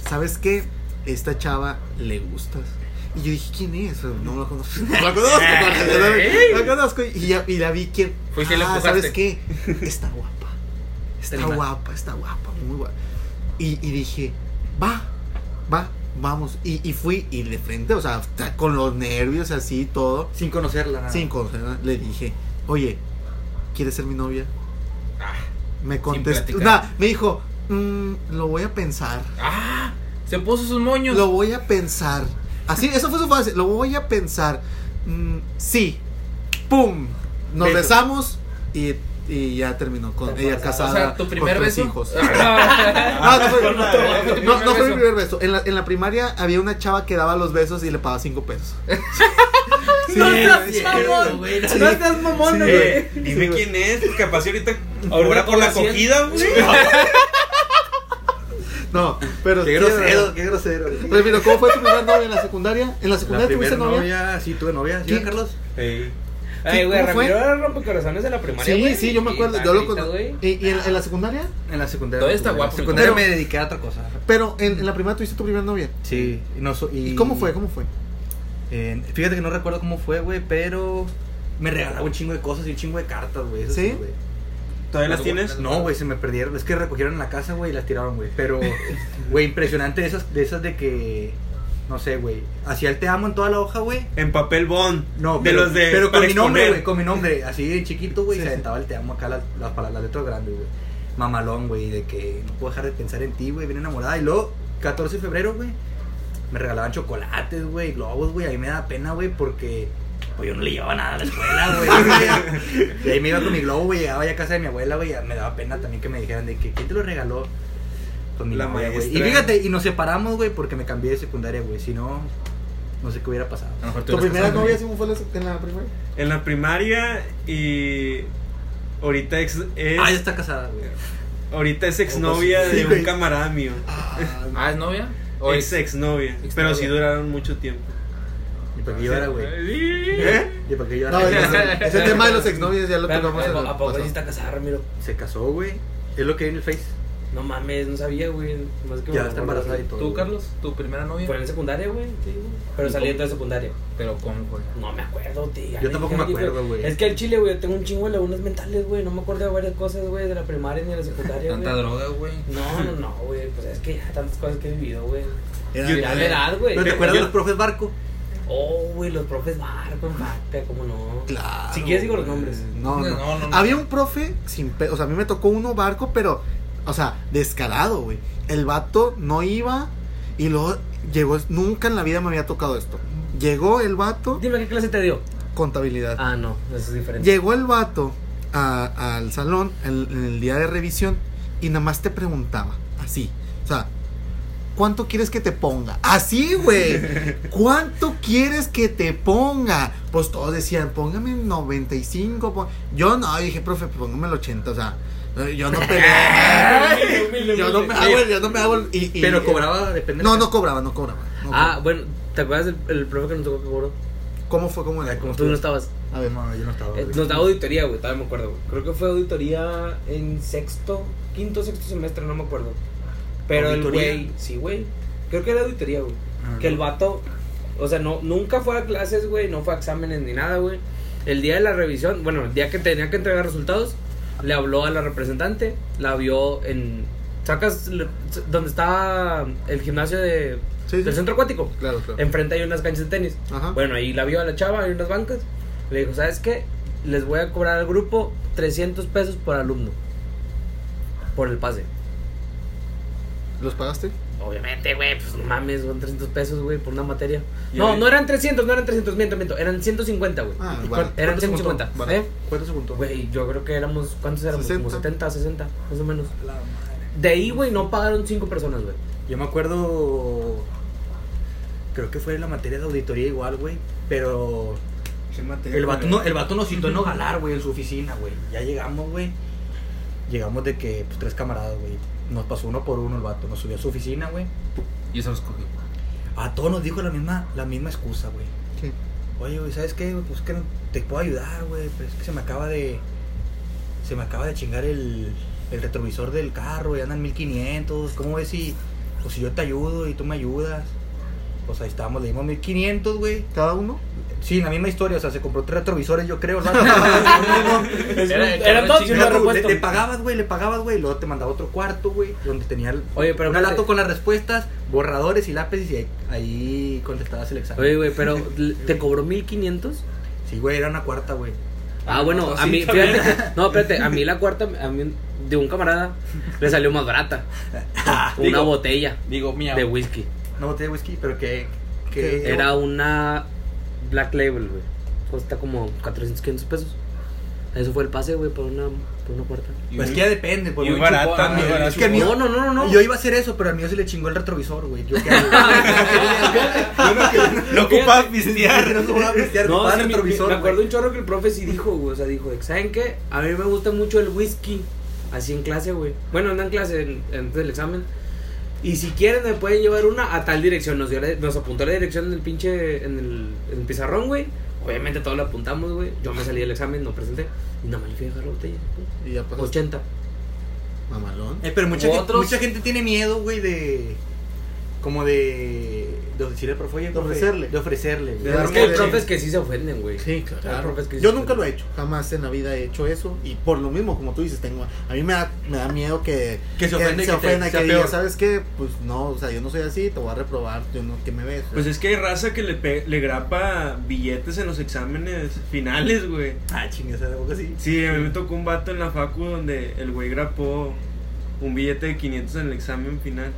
Speaker 5: ¿sabes qué? Esta chava le gustas. Y yo dije, ¿quién es? No la conozco. No la conozco, no la conozco. Y, ya, y la vi quién.
Speaker 4: Fuiste y
Speaker 5: ah. ¿sabes qué? Está guapa. Está guapa, está guapa, muy guapa. Y, y dije, va, va, vamos. Y, y fui, y de frente, o sea, con los nervios así, todo.
Speaker 3: Sin conocerla. nada.
Speaker 5: Sin conocerla, le dije, oye, ¿quieres ser mi novia?
Speaker 4: Ah,
Speaker 5: Me contestó, nah, me dijo, "Mm, lo voy a pensar.
Speaker 4: ah, se puso sus moños.
Speaker 5: Lo voy a pensar. Así, eso fue su frase. Lo voy a pensar. Mm, sí. ¡Pum! Nos
Speaker 3: Beso.
Speaker 5: besamos y y ya terminó con ella casada
Speaker 4: O sea, tu primer
Speaker 5: con tres
Speaker 4: beso.
Speaker 5: hijos. No, no fue,
Speaker 4: primer
Speaker 5: no, no mi primer beso. En la, en la primaria había una chava que daba los besos y le pagaba cinco pesos. Sí,
Speaker 2: no seas
Speaker 5: sí,
Speaker 2: mamón,
Speaker 5: güey.
Speaker 2: no
Speaker 5: Sí.
Speaker 2: seas mamón,
Speaker 5: Sí.
Speaker 2: güey.
Speaker 6: Eh, dime quién es, porque capaz si ahorita cobra por la acogida, güey.
Speaker 5: No, pero
Speaker 3: Qué
Speaker 5: sí,
Speaker 3: grosero, qué grosero.
Speaker 5: Pero mira, ¿cómo fue tu primera novia en la secundaria? ¿En la
Speaker 3: La
Speaker 5: secundaria tuviste
Speaker 3: primera
Speaker 5: novia?
Speaker 3: novia, sí, tuve novia. ¿Sí. Carlos?
Speaker 6: Ey.
Speaker 2: Ay, güey. Ramiro era rompecorazones de la primaria,
Speaker 5: Sí,
Speaker 2: güey.
Speaker 5: sí, yo me acuerdo. Yo lo
Speaker 2: güey.
Speaker 5: ¿Y, y en, en la secundaria?
Speaker 3: En la secundaria.
Speaker 4: Todavía está guapo,
Speaker 3: En la secundaria
Speaker 5: pero-
Speaker 3: me dediqué a otra cosa.
Speaker 5: Pero en, en la primaria tuviste tu primera novia.
Speaker 3: Sí. Y, no, so- y,
Speaker 5: ¿Y cómo fue? ¿Cómo fue?
Speaker 3: Eh, fíjate que no recuerdo cómo fue, güey, pero me regalaba un chingo de cosas y un chingo de cartas, güey.
Speaker 5: ¿Sí?
Speaker 3: güey.
Speaker 6: ¿Todavía las tienes?
Speaker 3: No, güey, se me perdieron. Es que recogieron en la casa, güey, y las tiraron, güey. Pero, güey, impresionante de esas, de esas de que, no sé, güey, hacía el te amo en toda la hoja, güey.
Speaker 6: En papel bond.
Speaker 3: No,
Speaker 6: de
Speaker 3: pero,
Speaker 6: los de.
Speaker 3: pero con mi nombre, güey, con mi nombre. Así de chiquito, güey,
Speaker 5: Sí,
Speaker 3: se
Speaker 5: sí.
Speaker 3: aventaba el te amo acá, las, las, pala- las letras grandes, güey. Mamalón, güey, de que no puedo dejar de pensar en ti, güey, bien enamorada. Y luego, 14 de febrero, güey, me regalaban chocolates, güey, globos, güey. A mí me da pena, güey, porque pues, yo no le llevaba nada a la escuela, güey. y ahí me iba con mi globo, güey, llegaba ya a casa de mi abuela, güey. Me daba pena también que me dijeran de que, ¿quién te lo regaló? Pues mi
Speaker 6: La
Speaker 3: novia, güey. Y fíjate, y nos separamos, güey, porque me cambié de secundaria, güey. Si no, no sé qué hubiera pasado.
Speaker 4: A lo mejor tú
Speaker 5: ¿Tu primera novia sí fue en la primaria?
Speaker 6: En la primaria y. Ahorita ex, es.
Speaker 3: Ah, ya está casada, güey.
Speaker 6: Ahorita es exnovia
Speaker 5: Sí,
Speaker 6: de
Speaker 5: güey.
Speaker 6: un camarada mío.
Speaker 4: Ah, ¿es novia? ¿O
Speaker 6: Ex
Speaker 4: es
Speaker 6: exnovia.
Speaker 4: Exnovia.
Speaker 6: Pero sí duraron mucho tiempo.
Speaker 3: ¿Y para qué llora, güey?
Speaker 6: ¿Eh?
Speaker 3: ¿Y para qué llora?
Speaker 5: No, ese, ese tema de los exnovios ya lo tocamos
Speaker 2: ¿A poco sí está casada, Ramiro?
Speaker 3: Se casó, güey. Es lo que hay en el Face.
Speaker 2: No mames, no sabía, güey. Más que
Speaker 3: Ya está
Speaker 2: acuerdo,
Speaker 3: embarazada y
Speaker 2: güey.
Speaker 3: todo.
Speaker 4: ¿Tú,
Speaker 3: güey.
Speaker 4: Carlos? ¿Tu primera novia?
Speaker 2: Fue en secundaria, güey. sí, güey. Pero
Speaker 4: ¿Y
Speaker 2: saliendo de secundaria.
Speaker 4: Pero ¿cómo fue?
Speaker 2: No me acuerdo, tío.
Speaker 3: Yo tampoco me acuerdo, güey.
Speaker 2: Es que el chile, güey, yo tengo un chingo de lagunas mentales, güey. No me acuerdo de varias cosas, güey, de la primaria ni de la secundaria, güey.
Speaker 4: Tanta droga, güey.
Speaker 2: No, no, no, güey. Pues es que ya tantas cosas que he vivido, güey.
Speaker 5: Era-
Speaker 2: ya la edad, güey.
Speaker 3: ¿Pero te acuerdas de los profes Barco?
Speaker 2: Oh, güey, los profes Marco, en Vaca, cómo no.
Speaker 5: Claro.
Speaker 2: Si quieres digo los
Speaker 5: güey.
Speaker 2: nombres.
Speaker 5: No, no.
Speaker 4: No, no, no.
Speaker 5: Había un profe sin pe- O sea, a mí me tocó uno barco, pero. O sea, descarado, güey. El vato no iba y luego llegó. Nunca en la vida me había tocado esto. Llegó el vato,
Speaker 2: Dime qué clase te dio.
Speaker 5: contabilidad.
Speaker 2: Ah, no, eso es diferente.
Speaker 5: Llegó el vato a- al salón en, en el día de revisión y nada más te preguntaba, así, o sea, ¿cuánto quieres que te ponga? Así, güey. ¿Cuánto quieres que te ponga? Pues todos decían, póngame 95. pon-". Yo no, dije, profe, póngame el 80, o sea, yo no peleé. yo no me hago, el- yo no me hago el- y- y-
Speaker 3: Pero cobraba, depende.
Speaker 5: No, no cobraba, no cobraba. no
Speaker 2: Ah, bueno, ¿te acuerdas del el profe que nos tocó que cobró?
Speaker 5: ¿Cómo fue? ¿Cómo era?
Speaker 3: ¿Cómo
Speaker 2: Tú no estabas.
Speaker 5: A ver,
Speaker 3: No, yo no estaba.
Speaker 2: Eh. Nos daba auditoría, güey, todavía me acuerdo. Creo que fue auditoría en sexto, quinto, sexto semestre, no me acuerdo. Pero el
Speaker 3: ¿Auditoría?
Speaker 2: güey, sí, güey. Creo que era auditoría, güey.
Speaker 3: Ah,
Speaker 2: que el vato, o sea, no, nunca fue a clases, güey, no fue a exámenes ni nada, güey. El día de la revisión, bueno, el día que tenía que entregar resultados, le habló a la representante, la vio en. ¿Sacas donde está el gimnasio de,
Speaker 5: Sí, sí.
Speaker 2: del centro acuático?
Speaker 5: Claro, claro.
Speaker 2: Enfrente hay unas canchas de tenis.
Speaker 5: Ajá.
Speaker 2: Bueno, ahí la vio a la chava, hay unas bancas. Le dijo, ¿sabes qué? Les voy a cobrar al grupo 300 pesos por alumno. Por el pase.
Speaker 5: ¿Los pagaste?
Speaker 2: Obviamente, güey, pues no mames, son 300 pesos, güey, por una materia. No,
Speaker 6: ahí-
Speaker 2: no eran 300, no eran 300, miento, miento, eran 150, güey.
Speaker 5: Ah,
Speaker 3: ¿Y
Speaker 5: bueno.
Speaker 2: Eran
Speaker 3: cuánto se
Speaker 2: 150,
Speaker 3: juntó?
Speaker 2: ¿eh?
Speaker 3: ¿Cuánto se juntó?
Speaker 2: Güey, yo creo que éramos, ¿cuántos éramos?
Speaker 5: 60.
Speaker 2: Como 70, 60, más o menos.
Speaker 3: La madre.
Speaker 2: De ahí, güey, no pagaron 5 personas, güey.
Speaker 3: Yo me acuerdo. Creo que fue la materia de auditoría igual, güey. Pero. El vato, no, el vato nos citó en Nogalar, güey, en su oficina, güey. Ya llegamos, güey. Llegamos de que, pues, tres camaradas, güey. Nos pasó uno por uno el vato. Nos subió a su oficina, güey.
Speaker 4: Y eso los cogí.
Speaker 3: A todos nos dijo la misma, la misma excusa, güey.
Speaker 5: Sí.
Speaker 3: Oye, güey, ¿sabes qué? Pues que no te puedo ayudar, güey. Pero es que se me acaba de. Se me acaba de chingar el, el retrovisor del carro y andan 1500. ¿Cómo ves si. Pues si yo te ayudo y tú me ayudas? Pues ahí estábamos, le dimos 1500, güey.
Speaker 5: ¿Cada uno?
Speaker 3: Sí, la misma historia, o sea, se compró tres retrovisores, yo creo. ¿no?
Speaker 2: Era- eran dos y uno
Speaker 3: le, pagabas, güey, le pagabas, güey. Luego te mandaba otro cuarto, güey, donde tenía el,
Speaker 2: Oye, pero
Speaker 3: un
Speaker 2: espérate.
Speaker 3: lato con las respuestas, borradores y lápices y ahí, ahí contestabas el examen.
Speaker 2: Oye, güey, pero ¿te cobró 1500?
Speaker 3: Sí, güey, era una cuarta, güey.
Speaker 2: Ah, bueno, a mí, fíjate, no, espérate, a mí la cuarta, a mí, de un camarada, le salió más barata. Una
Speaker 4: Digo,
Speaker 2: botella
Speaker 4: Digo, mía.
Speaker 2: de whisky.
Speaker 3: Una botella de whisky, pero que... que
Speaker 5: ¿Qué?
Speaker 2: Era una Black Label, güey. Cuesta como 400, 500 pesos. Eso fue el pase, güey, por una, por una puerta.
Speaker 4: Y
Speaker 3: Pues que ya depende, pues,
Speaker 4: muy
Speaker 6: barata.
Speaker 3: Es que a mí-
Speaker 2: No, no, no, no.
Speaker 3: Yo iba a hacer eso, pero al mío se le chingó el retrovisor, güey. Yo qué hago? Yo no
Speaker 6: ocupaba pistear.
Speaker 3: no ocupaba pistear,
Speaker 2: No,
Speaker 3: el
Speaker 2: me,
Speaker 3: retrovisor.
Speaker 2: me acuerdo un chorro que el profe sí dijo, güey. O sea, dijo, ¿saben qué? A mí me gusta mucho el whisky. Así en clase, güey. Bueno, no en clase, en- antes del examen. Y si quieren, me pueden llevar una a tal dirección. Nos, dio la- nos apuntó la dirección en el pinche. En el, en el pizarrón, güey. Obviamente todos lo apuntamos, güey. Yo me salí del examen, no presenté. Y nada más le fui a dejar la botella.
Speaker 5: Y ya pasó.
Speaker 2: 80.
Speaker 5: Mamalón.
Speaker 3: Eh, pero mucha gente,
Speaker 4: Otros-
Speaker 3: mucha gente tiene miedo, güey, de. Como de. De decirle al profe, oye,
Speaker 5: De
Speaker 3: profe,
Speaker 5: ofrecerle.
Speaker 3: De ofrecerle. güey.
Speaker 5: De
Speaker 2: Es
Speaker 5: darle
Speaker 2: que hay
Speaker 5: de-
Speaker 2: profes que sí se ofenden, güey.
Speaker 5: Sí,
Speaker 2: Hay
Speaker 5: claro.
Speaker 2: profes que sí
Speaker 5: Yo nunca lo he hecho, jamás en la vida he hecho eso y por lo mismo, como tú dices, tengo a mí me da, me da miedo que
Speaker 3: Que se ofenda
Speaker 5: se
Speaker 3: que te-
Speaker 5: que diga,
Speaker 3: peor.
Speaker 5: ¿sabes qué? Pues no, o sea, yo no soy así, te voy a reprobar, yo no, que me ves.
Speaker 6: Pues es que hay raza que le, pe- le grapa billetes en los exámenes finales, güey.
Speaker 3: Ah, chingas, algo así.
Speaker 6: Sí, a mí me tocó un vato en la facu donde el güey grapó un billete de 500 en el examen final.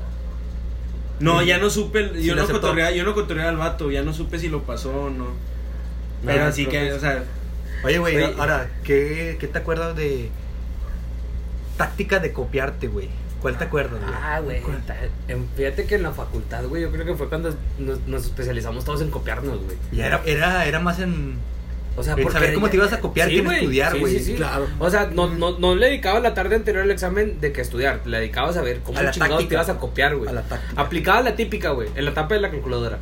Speaker 6: No, ya no supe, yo, no cotorreaba, yo no cotorreaba al vato, ya no supe si lo pasó o no. Pero así que, o sea,
Speaker 3: Oye, güey, ahora, ¿qué, ¿qué te acuerdas de. Táctica de copiarte, güey? ¿Cuál te acuerdas, güey?
Speaker 2: Ah, güey. Fíjate que en la facultad, güey, yo creo que fue cuando nos, nos especializamos todos en copiarnos, güey.
Speaker 3: Y era, era, era más en.
Speaker 2: O sea,
Speaker 3: En
Speaker 2: porque
Speaker 3: saber cómo te ibas a copiar que en
Speaker 2: güey.
Speaker 3: estudiar,
Speaker 2: Sí,
Speaker 3: güey.
Speaker 2: sí, sí.
Speaker 5: Claro.
Speaker 2: O sea, no, no, no le dedicabas la tarde anterior al examen de que estudiar. Le dedicabas a ver cómo
Speaker 3: A la
Speaker 2: chingados
Speaker 3: táctica.
Speaker 2: te ibas a copiar, güey.
Speaker 3: A la táctica.
Speaker 2: Aplicabas la típica, güey, en la tapa de la calculadora.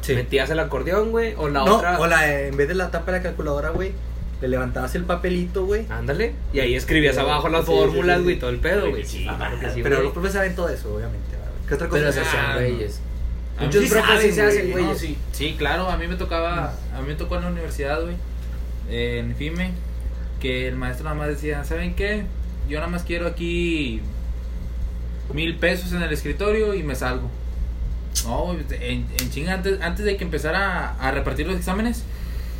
Speaker 3: Sí.
Speaker 2: Metías el acordeón, güey, o la
Speaker 3: no,
Speaker 2: otra.
Speaker 3: o la, en vez de la tapa de la calculadora, güey, le levantabas el papelito, güey.
Speaker 2: Ándale. Y ahí escribías
Speaker 3: Sí,
Speaker 2: abajo las
Speaker 3: sí,
Speaker 2: fórmulas,
Speaker 3: sí, sí.
Speaker 2: güey, todo el pedo, güey. Sí,
Speaker 3: Ah,
Speaker 2: claro que sí,
Speaker 3: pero los profes saben todo eso, obviamente. ¿Qué otra cosa?
Speaker 2: Pero se
Speaker 4: Ah,
Speaker 2: hacían
Speaker 4: no.
Speaker 2: güeyes.
Speaker 4: A mí
Speaker 2: Muchos
Speaker 4: sí
Speaker 2: profes sí se hacen,
Speaker 4: güey. No, sí, sí, claro, a mí me tocaba, a mí me tocó en la universidad, güey, en FIME, que el maestro nada más decía, ¿saben qué? Yo nada más quiero aquí mil pesos en el escritorio y me salgo. No, güey, en, en chinga, antes, antes de que empezara a, a repartir los exámenes,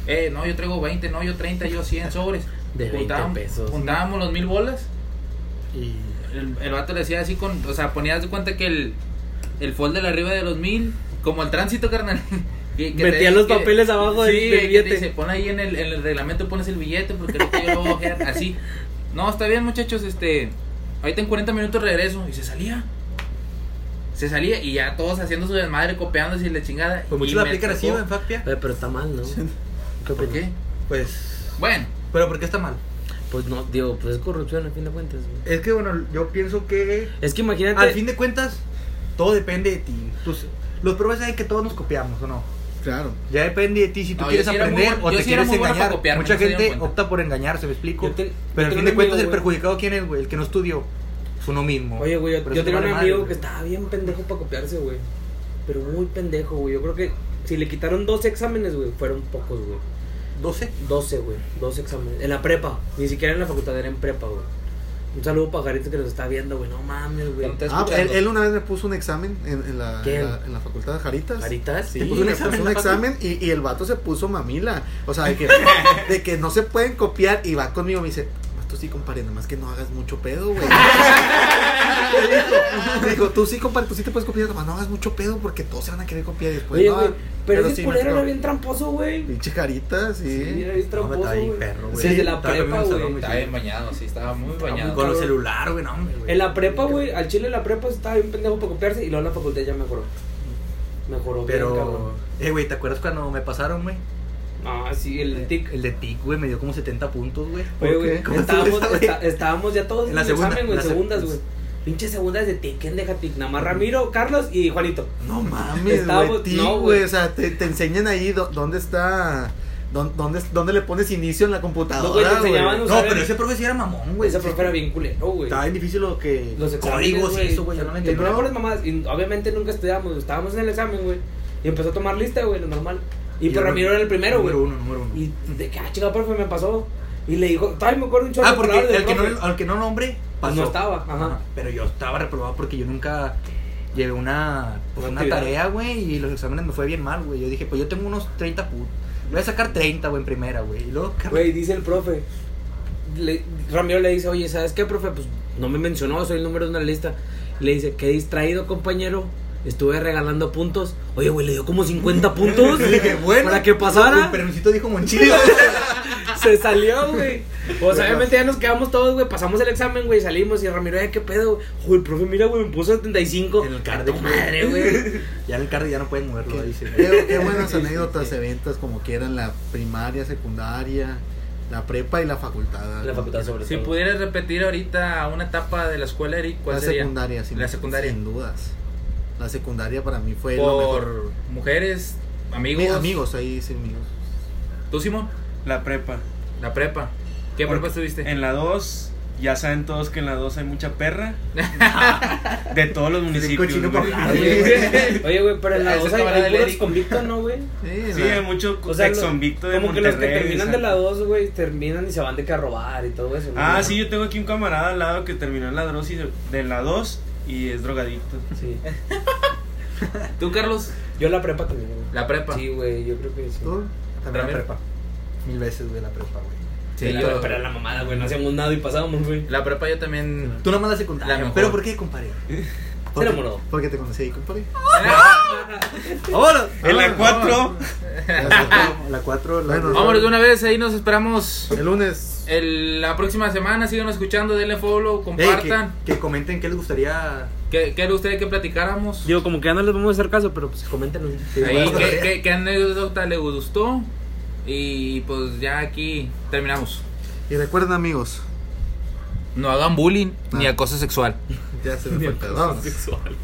Speaker 4: eh, no, yo traigo 20, no, yo 30, yo 100 sobres.
Speaker 2: De 20
Speaker 4: Juntábamos-
Speaker 2: pesos.
Speaker 4: Juntábamos los mil bolas
Speaker 3: Y.
Speaker 4: el, el vato le decía así con, o sea, ponías de cuenta que el, el folder arriba de los mil, como el tránsito, carnal. que- que
Speaker 2: Metían los papeles abajo del-
Speaker 4: sí,
Speaker 2: del
Speaker 4: que
Speaker 2: billete.
Speaker 4: te dice, pon ahí en el, en el reglamento, pones el billete, porque ahorita yo lo voy a ojear", así. No, está bien, muchachos, este, ahorita en 40 minutos regreso. Y se salía. Se salía y ya todos haciendo su desmadre, copiándose y la chingada.
Speaker 3: Pues muchos la aplican así, en FACPIA.
Speaker 2: Pero está mal, ¿no? ¿Qué
Speaker 4: ¿Por qué?
Speaker 3: Pues.
Speaker 4: Bueno,
Speaker 3: ¿Pero por qué está mal?
Speaker 2: Pues no, digo, pues es corrupción a fin de cuentas, güey.
Speaker 3: Es que, bueno, yo pienso que.
Speaker 2: Es que imagínate.
Speaker 3: Al fin de cuentas, todo depende de ti. Tus- los profes saben que todos nos copiamos, ¿o no?
Speaker 5: Claro.
Speaker 3: Ya depende de ti si tú
Speaker 4: No,
Speaker 3: quieres
Speaker 4: sí era muy
Speaker 3: aprender o te
Speaker 4: sí
Speaker 3: quieres engañar.
Speaker 4: copiarme,
Speaker 3: Mucha gente opta por engañarse, ¿me explico?
Speaker 2: Te-
Speaker 3: Pero al fin de cuentas,
Speaker 2: amigo,
Speaker 3: el perjudicado, ¿quién es, güey? El que no estudió. Es uno mismo.
Speaker 2: Oye, güey, yo, yo tenía un amigo
Speaker 3: madre,
Speaker 2: que
Speaker 3: güey.
Speaker 2: estaba bien pendejo para copiarse, güey. Pero muy pendejo, güey. Yo creo que si le quitaron 12 exámenes, güey, fueron pocos, güey.
Speaker 3: 12.
Speaker 2: 12, güey. 12 exámenes. En la prepa. Ni siquiera en la facultad, era en prepa, güey. Un saludo pajarito que nos está viendo, güey. No mames, güey.
Speaker 5: Ah, él, él una vez me puso un examen en, en la, en, la, en la facultad de Jaritas.
Speaker 2: ¿Caritas?
Speaker 5: Sí,
Speaker 3: ¿Te puso un
Speaker 5: me
Speaker 3: examen
Speaker 5: un y, y el vato se puso mamila. O sea, de que, de que no se pueden copiar y va conmigo. Me dice, tú sí, compadre, nada más que no hagas mucho pedo, güey. Me dijo, tú sí, compadre, tú sí te puedes copiar, nomás no hagas mucho pedo porque todos se van a querer copiar después.
Speaker 2: Oye,
Speaker 5: no,
Speaker 2: güey. Pero, ese
Speaker 5: sí,
Speaker 2: culero era bien tramposo, güey.
Speaker 5: Pinche Jaritas, sí.
Speaker 2: Sí, era bien
Speaker 3: No,
Speaker 2: tramposo,
Speaker 3: está bien
Speaker 2: güey.
Speaker 3: perro, güey.
Speaker 2: Sí, de la
Speaker 3: Estaba
Speaker 2: prepa, güey.
Speaker 4: Estaba bien bañado, sí, estaba muy bañado.
Speaker 3: Con el celular, güey, no, hombre, güey.
Speaker 2: En la prepa, güey, al chile en la prepa estaba bien pendejo para copiarse y luego en la facultad ya mejoró. Mejoró bien, cabrón.
Speaker 3: Pero, eh, güey, ¿te acuerdas cuando me pasaron, güey?
Speaker 2: Ah, sí, el tic.
Speaker 3: El de TIC, güey, me dio como 70 puntos, güey.
Speaker 2: Oye,
Speaker 5: ¿Por
Speaker 2: güey, estábamos, está- estábamos ya todos
Speaker 3: En
Speaker 2: en,
Speaker 3: la
Speaker 2: el
Speaker 3: segunda,
Speaker 2: examen, güey,
Speaker 3: en
Speaker 2: segundas,
Speaker 3: seg-
Speaker 2: güey. Pinches segundas de tic, ¿quién deja tic? Nada más Ramiro, Carlos y Juanito.
Speaker 5: No mames,
Speaker 2: Estábamos-
Speaker 5: güey.
Speaker 2: no,
Speaker 5: güey. O sea, te, te enseñan ahí dó- dónde está. dón- Dónde, dónde le pones inicio en la computadora.
Speaker 2: No, güey,
Speaker 3: pero
Speaker 2: el-
Speaker 3: ese profe sí era mamón, güey.
Speaker 2: Ese
Speaker 3: Sí,
Speaker 2: profe era bien culero, güey.
Speaker 3: Estaba bien difícil lo que.
Speaker 2: Los
Speaker 3: códigos y eso, güey. Yo no me
Speaker 2: Le
Speaker 3: entendía.
Speaker 2: ponía puras mamás y obviamente nunca estudiábamos, estábamos en el examen, güey. Y empezó a tomar lista, güey, lo normal. Y,
Speaker 3: Y
Speaker 2: pues Ramiro era el primero, güey.
Speaker 3: Número uno, número uno.
Speaker 2: Y de que, ah, chica, profe, me pasó. Y le dijo, todavía me acuerdo un chorro
Speaker 3: Ah, porque
Speaker 2: del
Speaker 3: que, no, al que no nombre pasó.
Speaker 2: No estaba, ajá.
Speaker 3: Pero yo estaba reprobado porque yo nunca llevé una, pues,
Speaker 2: Una
Speaker 3: tarea, güey, y los exámenes me fue bien mal, güey. Yo dije, pues yo tengo unos 30 putos. Voy a sacar 30, güey, en primera, güey. Y luego,
Speaker 2: Güey, dice el profe. Le, Ramiro le dice, oye, ¿sabes qué, profe? Pues no me mencionó, soy el número de una lista. Le dice, qué distraído, compañero. Estuve regalando puntos. Oye, güey, le dio como 50 puntos.
Speaker 3: Le dije, bueno.
Speaker 2: Para que pasara.
Speaker 3: Pero necesito dijo Monchillo.
Speaker 2: Se salió, güey. Pues obviamente ya nos quedamos todos, güey. Pasamos el examen, güey. Salimos y Ramiro, "Ay, ¿qué pedo? Uy, profe, mira, güey, me puso 75.
Speaker 3: En el cardio,
Speaker 2: tu madre, güey.
Speaker 3: Ya en el carro ya no pueden moverlo, dice.
Speaker 5: Qué, qué buenas anécdotas, eventos como quieran, la primaria, secundaria, la prepa y la facultad.
Speaker 2: La facultad sobre
Speaker 4: Si
Speaker 2: todo.
Speaker 4: pudieras repetir ahorita una etapa de la escuela, Eric, ¿cuál
Speaker 5: La
Speaker 4: sería?
Speaker 5: secundaria, sin,
Speaker 4: La secundaria.
Speaker 5: sin dudas. La secundaria para mí fue lo mejor.
Speaker 4: Mujeres, amigos.
Speaker 5: Mi- amigos, ahí sí, amigos.
Speaker 4: ¿Tú, Simón?
Speaker 6: La prepa.
Speaker 4: La prepa. ¿Qué
Speaker 6: Porque
Speaker 4: prepa estuviste?
Speaker 6: En la 2, ya saben todos que en la 2 hay mucha perra. de todos los municipios. güey.
Speaker 5: para
Speaker 2: Oye, Oye, güey, pero en la
Speaker 4: Ese
Speaker 2: 2 hay, hay puros convictos, ¿no, güey?
Speaker 5: Sí,
Speaker 6: Sí,
Speaker 5: la-
Speaker 6: hay mucho
Speaker 2: O sea,
Speaker 6: ex
Speaker 2: lo-
Speaker 6: convicto de
Speaker 2: como que los que
Speaker 6: Monterrey,
Speaker 2: terminan de la 2, güey, terminan y se van de que a robar y todo eso. ¿no?
Speaker 6: Ah, sí, yo tengo aquí un camarada al lado que terminó en la dosis de, de la 2 y es drogadicto.
Speaker 2: Sí.
Speaker 4: ¿Tú, Carlos?
Speaker 2: Yo la prepa también, güey.
Speaker 4: La prepa.
Speaker 2: Sí, güey, yo creo que sí.
Speaker 5: ¿Tú?
Speaker 3: También la prepa. Mil veces, güey, la prepa, güey.
Speaker 4: Sí,
Speaker 2: la,
Speaker 4: yo-
Speaker 2: Pero era la mamada, güey, no hacíamos nada y pasábamos, güey.
Speaker 4: La prepa yo también.
Speaker 3: Tú nomás la secundaria.
Speaker 4: La mejor.
Speaker 3: ¿Pero por qué, compadre?
Speaker 2: Enamoró.
Speaker 5: Porque te conocí ahí, compadre.
Speaker 3: ¡Vámonos!
Speaker 6: En la 4,
Speaker 3: La 4, la
Speaker 5: Bueno,
Speaker 4: Vámonos de una vez, ahí nos esperamos
Speaker 5: El lunes.
Speaker 4: el- la próxima semana. Síganos escuchando, denle follow,
Speaker 3: Ey,
Speaker 4: compartan.
Speaker 3: que, que comenten qué les gustaría.
Speaker 4: ¿Qué, ¿Qué le gustaría que platicáramos?
Speaker 2: Digo, como que ya no les vamos a hacer caso, pero pues coméntenos.
Speaker 4: Ahí, ¿qué, qué, qué anécdota le gustó? Y pues ya aquí terminamos.
Speaker 5: Y recuerden, amigos.
Speaker 4: No hagan bullying ni
Speaker 5: Ah.
Speaker 4: acoso sexual.
Speaker 5: Ya se me fue.
Speaker 2: Sexual.